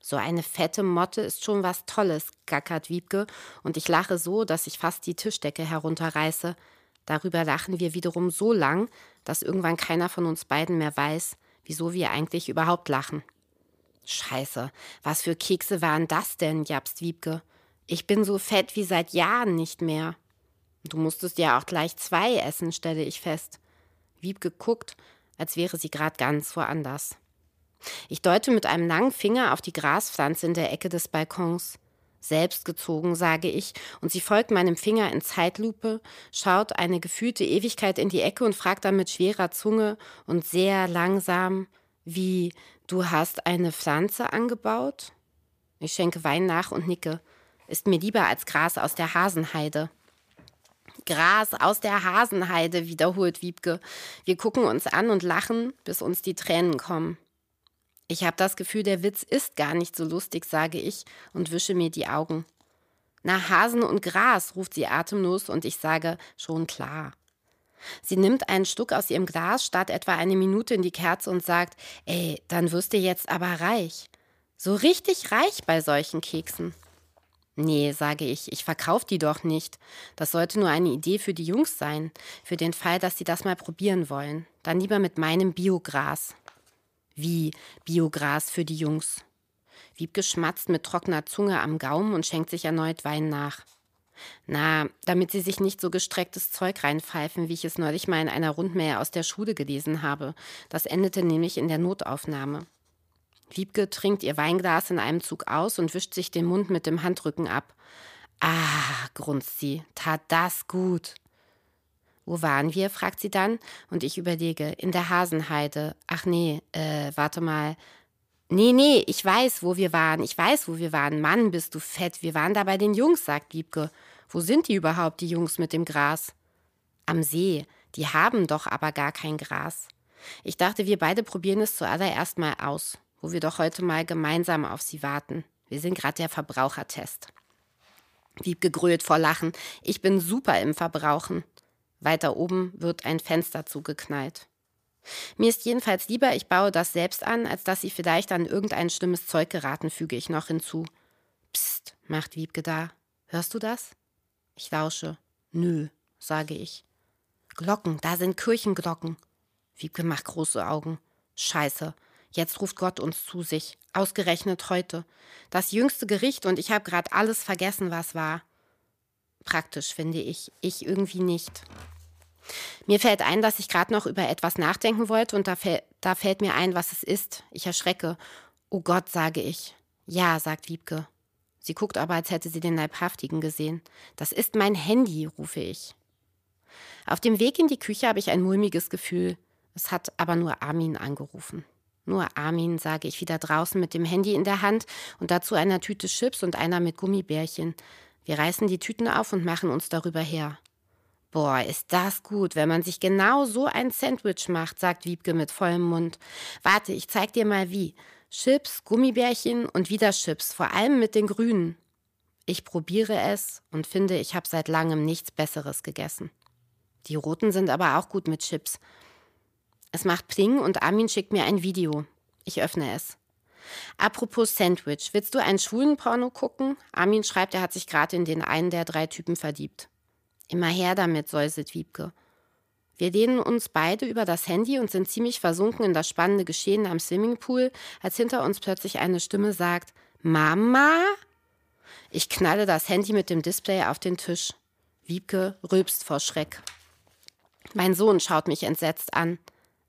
So eine fette Motte ist schon was Tolles, gackert Wiebke, und ich lache so, dass ich fast die Tischdecke herunterreiße. Darüber lachen wir wiederum so lang, dass irgendwann keiner von uns beiden mehr weiß, wieso wir eigentlich überhaupt lachen. Scheiße, was für Kekse waren das denn, japst Wiebke. Ich bin so fett wie seit Jahren nicht mehr. Du musstest ja auch gleich zwei essen, stelle ich fest. Wiebke guckt, als wäre sie gerade ganz woanders. Ich deute mit einem langen Finger auf die Graspflanze in der Ecke des Balkons. Selbstgezogen, sage ich, und sie folgt meinem Finger in Zeitlupe, schaut eine gefühlte Ewigkeit in die Ecke und fragt dann mit schwerer Zunge und sehr langsam, wie, du hast eine Pflanze angebaut? Ich schenke Wein nach und nicke. Ist mir lieber als Gras aus der Hasenheide. Gras aus der Hasenheide, wiederholt Wiebke. Wir gucken uns an und lachen, bis uns die Tränen kommen. Ich habe das Gefühl, der Witz ist gar nicht so lustig, sage ich und wische mir die Augen. Na, Hasen und Gras, ruft sie atemlos und ich sage, schon klar. Sie nimmt einen Stück aus ihrem Glas, starrt etwa eine Minute in die Kerze und sagt, ey, dann wirst du jetzt aber reich. So richtig reich bei solchen Keksen. Nee, sage ich, ich verkaufe die doch nicht. Das sollte nur eine Idee für die Jungs sein, für den Fall, dass sie das mal probieren wollen. Dann lieber mit meinem Biogras. Wie Biogras für die Jungs? Wiebke schmatzt mit trockener Zunge am Gaumen und schenkt sich erneut Wein nach. Na, damit sie sich nicht so gestrecktes Zeug reinpfeifen, wie ich es neulich mal in einer Rundmähe aus der Schule gelesen habe. Das endete nämlich in der Notaufnahme. Wiebke trinkt ihr Weinglas in einem Zug aus und wischt sich den Mund mit dem Handrücken ab. Ah, grunzt sie, tat das gut. Wo waren wir? fragt sie dann, und ich überlege, in der Hasenheide. Ach nee, äh, warte mal. Nee, nee, ich weiß, wo wir waren. Ich weiß, wo wir waren. Mann, bist du fett. Wir waren da bei den Jungs, sagt Wiebke. Wo sind die überhaupt, die Jungs mit dem Gras? Am See. Die haben doch aber gar kein Gras. Ich dachte, wir beide probieren es zuallererst mal aus wo wir doch heute mal gemeinsam auf sie warten. Wir sind gerade der Verbrauchertest. Wiebke grölt vor Lachen. Ich bin super im Verbrauchen. Weiter oben wird ein Fenster zugeknallt. Mir ist jedenfalls lieber, ich baue das selbst an, als dass sie vielleicht an irgendein schlimmes Zeug geraten, füge ich noch hinzu. Psst, macht Wiebke da. Hörst du das? Ich lausche. Nö, sage ich. Glocken, da sind Kirchenglocken. Wiebke macht große Augen. Scheiße, Jetzt ruft Gott uns zu sich, ausgerechnet heute. Das jüngste Gericht und ich habe gerade alles vergessen, was war. Praktisch, finde ich. Ich irgendwie nicht. Mir fällt ein, dass ich gerade noch über etwas nachdenken wollte und da, da fällt mir ein, was es ist. Ich erschrecke. Oh Gott, sage ich. Ja, sagt Wiebke. Sie guckt aber, als hätte sie den Leibhaftigen gesehen. Das ist mein Handy, rufe ich. Auf dem Weg in die Küche habe ich ein mulmiges Gefühl. Es hat aber nur Armin angerufen. Nur Armin, sage ich wieder draußen mit dem Handy in der Hand und dazu einer Tüte Chips und einer mit Gummibärchen. Wir reißen die Tüten auf und machen uns darüber her. Boah, ist das gut, wenn man sich genau so ein Sandwich macht, sagt Wiebke mit vollem Mund. Warte, ich zeig dir mal wie. Chips, Gummibärchen und wieder Chips, vor allem mit den grünen. Ich probiere es und finde, ich habe seit langem nichts Besseres gegessen. Die roten sind aber auch gut mit Chips. Es macht Pling und Armin schickt mir ein Video. Ich öffne es. Apropos Sandwich, willst du einen schwulen Porno gucken? Armin schreibt, er hat sich gerade in den einen der drei Typen verliebt. Immer her damit, säuselt Wiebke. Wir lehnen uns beide über das Handy und sind ziemlich versunken in das spannende Geschehen am Swimmingpool, als hinter uns plötzlich eine Stimme sagt: Mama? Ich knalle das Handy mit dem Display auf den Tisch. Wiebke rülpst vor Schreck. Mein Sohn schaut mich entsetzt an.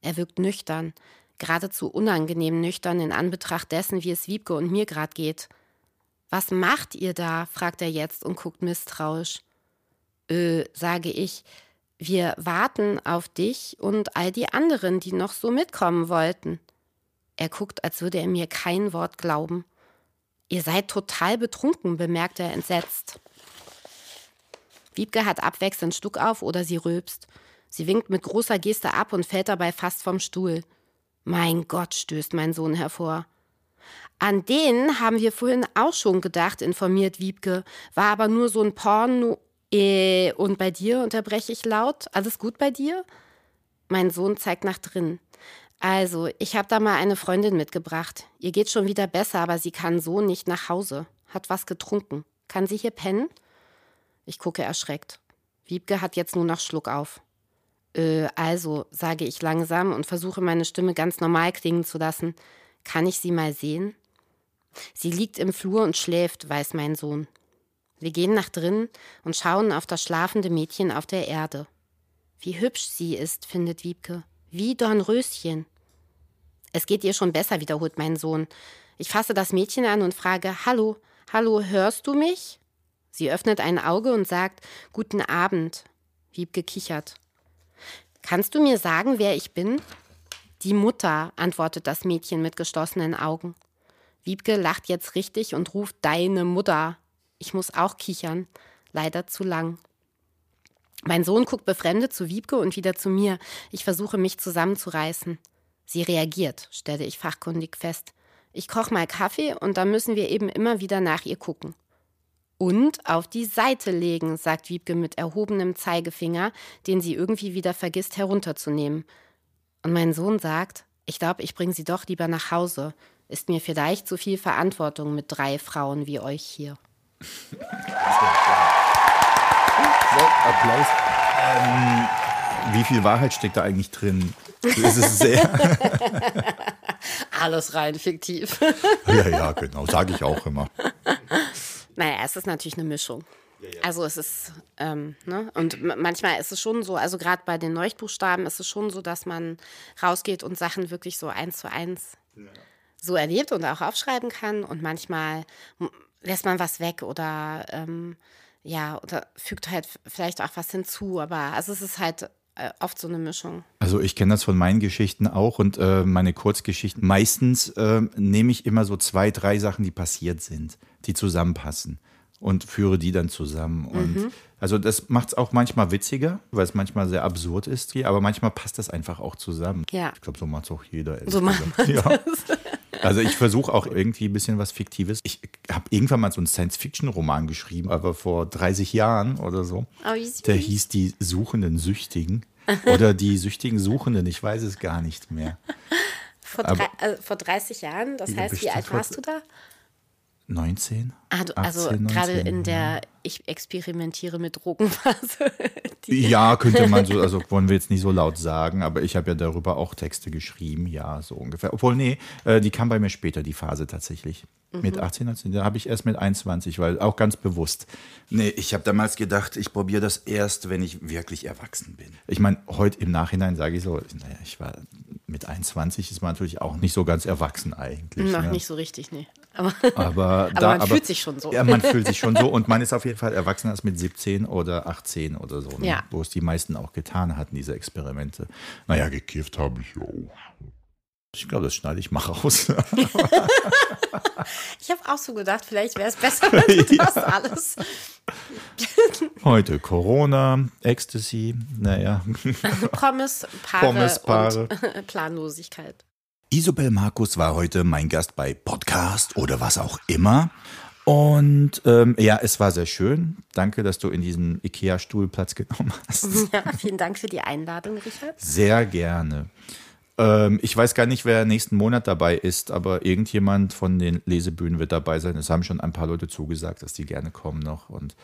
Er wirkt nüchtern, geradezu unangenehm nüchtern in Anbetracht dessen, wie es Wiebke und mir gerade geht. Was macht ihr da? fragt er jetzt und guckt misstrauisch. Äh, sage ich, wir warten auf dich und all die anderen, die noch so mitkommen wollten. Er guckt, als würde er mir kein Wort glauben. Ihr seid total betrunken, bemerkt er entsetzt. Wiebke hat abwechselnd Stuck auf oder sie rülpst. Sie winkt mit großer Geste ab und fällt dabei fast vom Stuhl. Mein Gott, stößt mein Sohn hervor. An den haben wir vorhin auch schon gedacht, informiert Wiebke. War aber nur so ein Porno. Äh, und bei dir unterbreche ich laut. Alles gut bei dir? Mein Sohn zeigt nach drin. Also, ich habe da mal eine Freundin mitgebracht. Ihr geht schon wieder besser, aber sie kann so nicht nach Hause. Hat was getrunken. Kann sie hier pennen? Ich gucke erschreckt. Wiebke hat jetzt nur noch Schluck auf. Äh, also, sage ich langsam und versuche meine Stimme ganz normal klingen zu lassen. Kann ich sie mal sehen? Sie liegt im Flur und schläft, weiß mein Sohn. Wir gehen nach drinnen und schauen auf das schlafende Mädchen auf der Erde. Wie hübsch sie ist, findet Wiebke. Wie Dornröschen. Es geht ihr schon besser, wiederholt mein Sohn. Ich fasse das Mädchen an und frage: Hallo, hallo, hörst du mich? Sie öffnet ein Auge und sagt: Guten Abend. Wiebke kichert. Kannst du mir sagen, wer ich bin? Die Mutter, antwortet das Mädchen mit geschlossenen Augen. Wiebke lacht jetzt richtig und ruft Deine Mutter. Ich muss auch kichern. Leider zu lang. Mein Sohn guckt befremdet zu Wiebke und wieder zu mir. Ich versuche mich zusammenzureißen. Sie reagiert, stelle ich fachkundig fest. Ich koche mal Kaffee und dann müssen wir eben immer wieder nach ihr gucken und auf die Seite legen, sagt Wiebke mit erhobenem Zeigefinger, den sie irgendwie wieder vergisst herunterzunehmen. Und mein Sohn sagt, ich glaube, ich bringe sie doch lieber nach Hause. Ist mir vielleicht zu viel Verantwortung mit drei Frauen wie euch hier. So, Applaus. Ähm, wie viel Wahrheit steckt da eigentlich drin? Das ist sehr. Alles rein fiktiv. ja, ja, genau. Sage ich auch immer. Naja, es ist natürlich eine Mischung. Also es ist, ähm, ne? und manchmal ist es schon so, also gerade bei den Leuchtbuchstaben ist es schon so, dass man rausgeht und Sachen wirklich so eins zu eins ja. so erlebt und auch aufschreiben kann. Und manchmal lässt man was weg oder ähm, ja, oder fügt halt vielleicht auch was hinzu. Aber also es ist halt oft so eine Mischung. Also ich kenne das von meinen Geschichten auch und äh, meine Kurzgeschichten. Meistens äh, nehme ich immer so zwei, drei Sachen, die passiert sind, die zusammenpassen und führe die dann zusammen. Und mhm. also das macht es auch manchmal witziger, weil es manchmal sehr absurd ist, aber manchmal passt das einfach auch zusammen. Ja. Ich glaube, so macht es auch jeder. So macht man ja. das. Also ich versuche auch irgendwie ein bisschen was Fiktives. Ich habe irgendwann mal so einen Science-Fiction-Roman geschrieben, aber vor 30 Jahren oder so. Oh, Der hieß Die suchenden Süchtigen oder Die süchtigen Suchenden, ich weiß es gar nicht mehr. Vor, drei, also vor 30 Jahren, das heißt, wie alt warst du da? 19. Ah, du, also gerade in der ich experimentiere mit Drogenphase. ja, könnte man so, also wollen wir jetzt nicht so laut sagen, aber ich habe ja darüber auch Texte geschrieben, ja, so ungefähr. Obwohl, nee, äh, die kam bei mir später, die Phase tatsächlich. Mhm. Mit 18, 19, da habe ich erst mit 21, weil auch ganz bewusst. Nee, ich habe damals gedacht, ich probiere das erst, wenn ich wirklich erwachsen bin. Ich meine, heute im Nachhinein sage ich so, naja, ich war mit 21 ist man natürlich auch nicht so ganz erwachsen eigentlich. Noch ne? nicht so richtig, nee. Aber, aber, da, man aber, fühlt sich schon so. Ja, man fühlt sich schon so und man ist auf jeden Fall erwachsener als mit 17 oder 18 oder so, ne? ja. wo es die meisten auch getan hatten, diese Experimente. Naja, gekifft habe ich auch. Ich glaube, das schneide ich mal raus. ich habe auch so gedacht, vielleicht wäre es besser, wenn du ja. das alles. Heute Corona, Ecstasy, naja. Pommes, Paare, Pommes, Paare. und Planlosigkeit. Isabel Markus war heute mein Gast bei Podcast oder was auch immer. Und ähm, ja, es war sehr schön. Danke, dass du in diesem IKEA-Stuhl Platz genommen hast. Ja, vielen Dank für die Einladung, Richard. Sehr gerne. Ähm, ich weiß gar nicht, wer nächsten Monat dabei ist, aber irgendjemand von den Lesebühnen wird dabei sein. Es haben schon ein paar Leute zugesagt, dass die gerne kommen noch. Und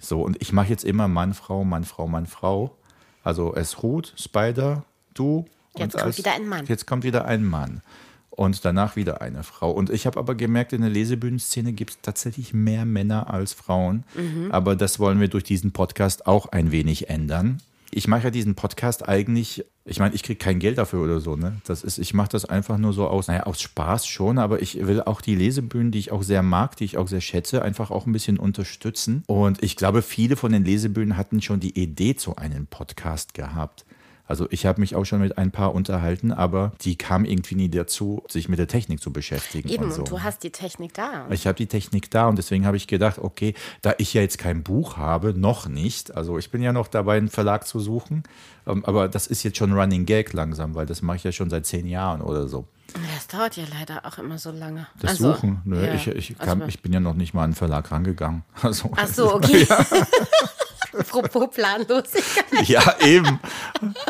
so, und ich mache jetzt immer Mann, Frau, Mann, Frau, Mann, Frau. Also es Ruth, Spider, du Jetzt kommt als, wieder ein Mann. Jetzt kommt wieder ein Mann. Und danach wieder eine Frau. Und ich habe aber gemerkt, in der Lesebühnenszene gibt es tatsächlich mehr Männer als Frauen. Mhm. Aber das wollen wir durch diesen Podcast auch ein wenig ändern. Ich mache ja diesen Podcast eigentlich, ich meine, ich kriege kein Geld dafür oder so, ne? Das ist, ich mache das einfach nur so aus, naja, aus Spaß schon, aber ich will auch die Lesebühnen, die ich auch sehr mag, die ich auch sehr schätze, einfach auch ein bisschen unterstützen. Und ich glaube, viele von den Lesebühnen hatten schon die Idee zu einem Podcast gehabt. Also ich habe mich auch schon mit ein paar unterhalten, aber die kamen irgendwie nie dazu, sich mit der Technik zu beschäftigen. Eben, und, so. und du hast die Technik da. Ich habe die Technik da und deswegen habe ich gedacht, okay, da ich ja jetzt kein Buch habe, noch nicht, also ich bin ja noch dabei, einen Verlag zu suchen, ähm, aber das ist jetzt schon Running Gag langsam, weil das mache ich ja schon seit zehn Jahren oder so. Das dauert ja leider auch immer so lange. Das also, Suchen? Nö, ja. ich, ich, kann, also, ich bin ja noch nicht mal an den Verlag rangegangen. Also, Ach so, okay. Ja. Apropos Planlosigkeit. Ja, eben.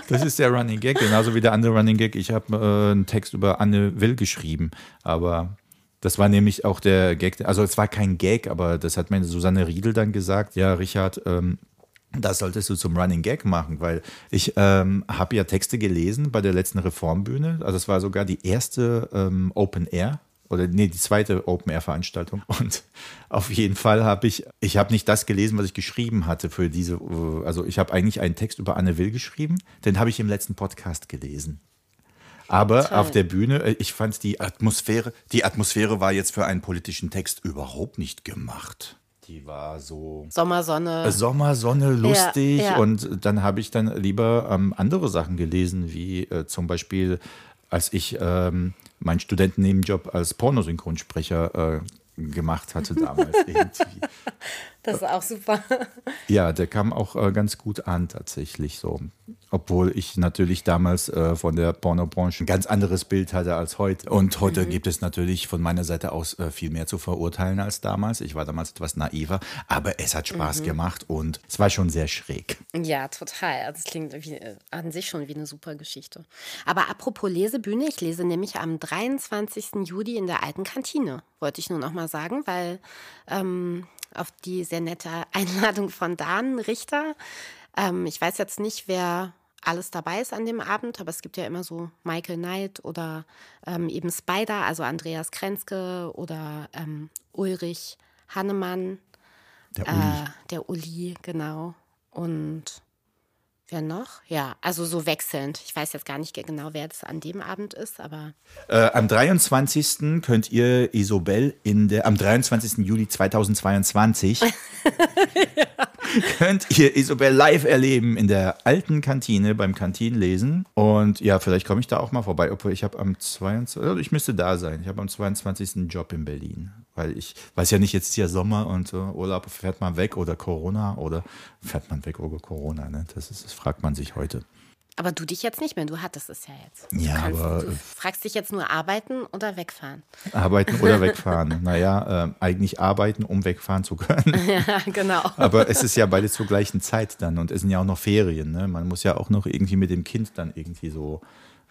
Das ist der Running Gag, genauso wie der andere Running Gag. Ich habe äh, einen Text über Anne Will geschrieben, aber das war nämlich auch der Gag. Also es war kein Gag, aber das hat meine Susanne Riedel dann gesagt. Ja, Richard, ähm, das solltest du zum Running Gag machen, weil ich ähm, habe ja Texte gelesen bei der letzten Reformbühne. Also es war sogar die erste ähm, Open Air oder nee, die zweite Open-Air-Veranstaltung. Und auf jeden Fall habe ich, ich habe nicht das gelesen, was ich geschrieben hatte für diese, also ich habe eigentlich einen Text über Anne Will geschrieben, den habe ich im letzten Podcast gelesen. Aber Toll. auf der Bühne, äh, ich fand die Atmosphäre, die Atmosphäre war jetzt für einen politischen Text überhaupt nicht gemacht. Die war so Sommersonne. Sommersonne, lustig. Ja, ja. Und dann habe ich dann lieber ähm, andere Sachen gelesen, wie äh, zum Beispiel, als ich ähm, meinen Studentennebenjob als Pornosynchronsprecher äh, gemacht hatte damals. Das ist auch super. Ja, der kam auch äh, ganz gut an tatsächlich so. Obwohl ich natürlich damals äh, von der Pornobranche ein ganz anderes Bild hatte als heute. Und heute mhm. gibt es natürlich von meiner Seite aus äh, viel mehr zu verurteilen als damals. Ich war damals etwas naiver, aber es hat Spaß mhm. gemacht und es war schon sehr schräg. Ja, total. Also es klingt wie, äh, an sich schon wie eine super Geschichte. Aber apropos Lesebühne, ich lese nämlich am 23. Juli in der alten Kantine, wollte ich nur noch mal sagen, weil ähm, auf die sehr nette Einladung von Dan Richter. Ähm, ich weiß jetzt nicht, wer alles dabei ist an dem Abend, aber es gibt ja immer so Michael Knight oder ähm, eben Spider, also Andreas Krenzke oder ähm, Ulrich Hannemann. Der Uli. Äh, der Uli, genau. Und Wer noch? Ja, also so wechselnd. Ich weiß jetzt gar nicht genau, wer das an dem Abend ist, aber. Äh, am 23. könnt ihr Isobel in der, am 23. Juli 2022 ja. könnt ihr Isobel live erleben in der alten Kantine beim Kantinenlesen. Und ja, vielleicht komme ich da auch mal vorbei. Obwohl ich habe am 22. Also ich müsste da sein. Ich habe am 22. einen Job in Berlin. Weil ich weiß ja nicht, jetzt ist ja Sommer und uh, Urlaub fährt man weg oder Corona oder fährt man weg oder Corona. Ne? Das, ist, das fragt man sich heute. Aber du dich jetzt nicht mehr, du hattest es ja jetzt. Du ja, kannst, aber. Du fragst dich jetzt nur arbeiten oder wegfahren? Arbeiten oder wegfahren. naja, äh, eigentlich arbeiten, um wegfahren zu können. ja, genau. aber es ist ja beides zur gleichen Zeit dann und es sind ja auch noch Ferien. Ne? Man muss ja auch noch irgendwie mit dem Kind dann irgendwie so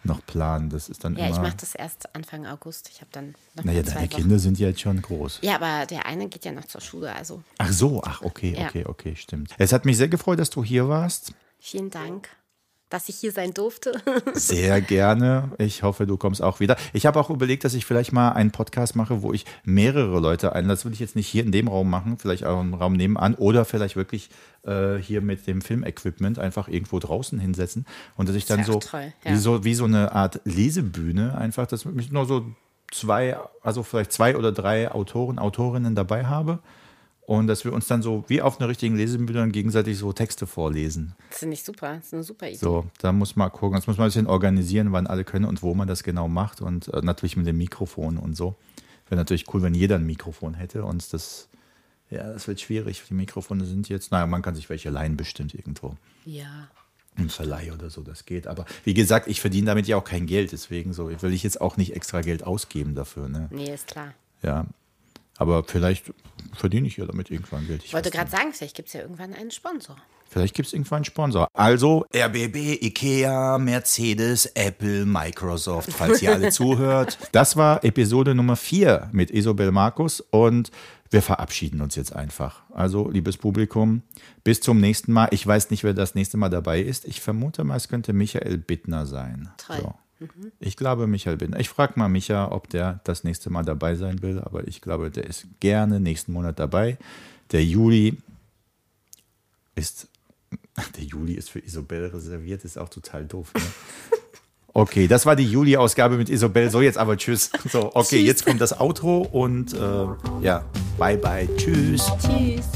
noch planen. Das ist dann ja, immer. ich mache das erst Anfang August. Ich habe dann noch Naja, deine Wochen. Kinder sind ja jetzt schon groß. Ja, aber der eine geht ja noch zur Schule, also. Ach so, ach okay, ja. okay, okay, stimmt. Es hat mich sehr gefreut, dass du hier warst. Vielen Dank dass ich hier sein durfte. Sehr gerne. Ich hoffe, du kommst auch wieder. Ich habe auch überlegt, dass ich vielleicht mal einen Podcast mache, wo ich mehrere Leute einlasse. Das will ich jetzt nicht hier in dem Raum machen, vielleicht auch im Raum nebenan oder vielleicht wirklich äh, hier mit dem Filmequipment einfach irgendwo draußen hinsetzen und dass ich dann so, toll, ja. wie so wie so eine Art Lesebühne einfach, dass ich nur so zwei, also vielleicht zwei oder drei Autoren, Autorinnen dabei habe und dass wir uns dann so wie auf einer richtigen Lesebühne gegenseitig so Texte vorlesen. Das finde ich super, das ist eine super Idee. So, da muss man gucken, das muss man ein bisschen organisieren, wann alle können und wo man das genau macht und äh, natürlich mit dem Mikrofon und so. Wäre natürlich cool, wenn jeder ein Mikrofon hätte und das, ja, das wird schwierig. Die Mikrofone sind jetzt, naja, man kann sich welche leihen bestimmt irgendwo. Ja. Ein Verleih oder so, das geht. Aber wie gesagt, ich verdiene damit ja auch kein Geld, deswegen so will ich jetzt auch nicht extra Geld ausgeben dafür. Ne? Nee, ist klar. Ja, aber vielleicht verdiene ich ja damit irgendwann Geld. Ich wollte gerade sagen, vielleicht gibt es ja irgendwann einen Sponsor. Vielleicht gibt es irgendwann einen Sponsor. Also RBB, Ikea, Mercedes, Apple, Microsoft, falls ihr alle zuhört. Das war Episode Nummer 4 mit Isobel Markus und wir verabschieden uns jetzt einfach. Also, liebes Publikum, bis zum nächsten Mal. Ich weiß nicht, wer das nächste Mal dabei ist. Ich vermute mal, es könnte Michael Bittner sein. Toll. So. Ich glaube, Michael bin. Ich frage mal Micha, ob der das nächste Mal dabei sein will, aber ich glaube, der ist gerne nächsten Monat dabei. Der Juli ist. Der Juli ist für Isobel reserviert, ist auch total doof. Ne? Okay, das war die Juli-Ausgabe mit Isobel. So, jetzt aber tschüss. So, okay, tschüss. jetzt kommt das Outro und äh, ja, bye bye. Tschüss. Tschüss.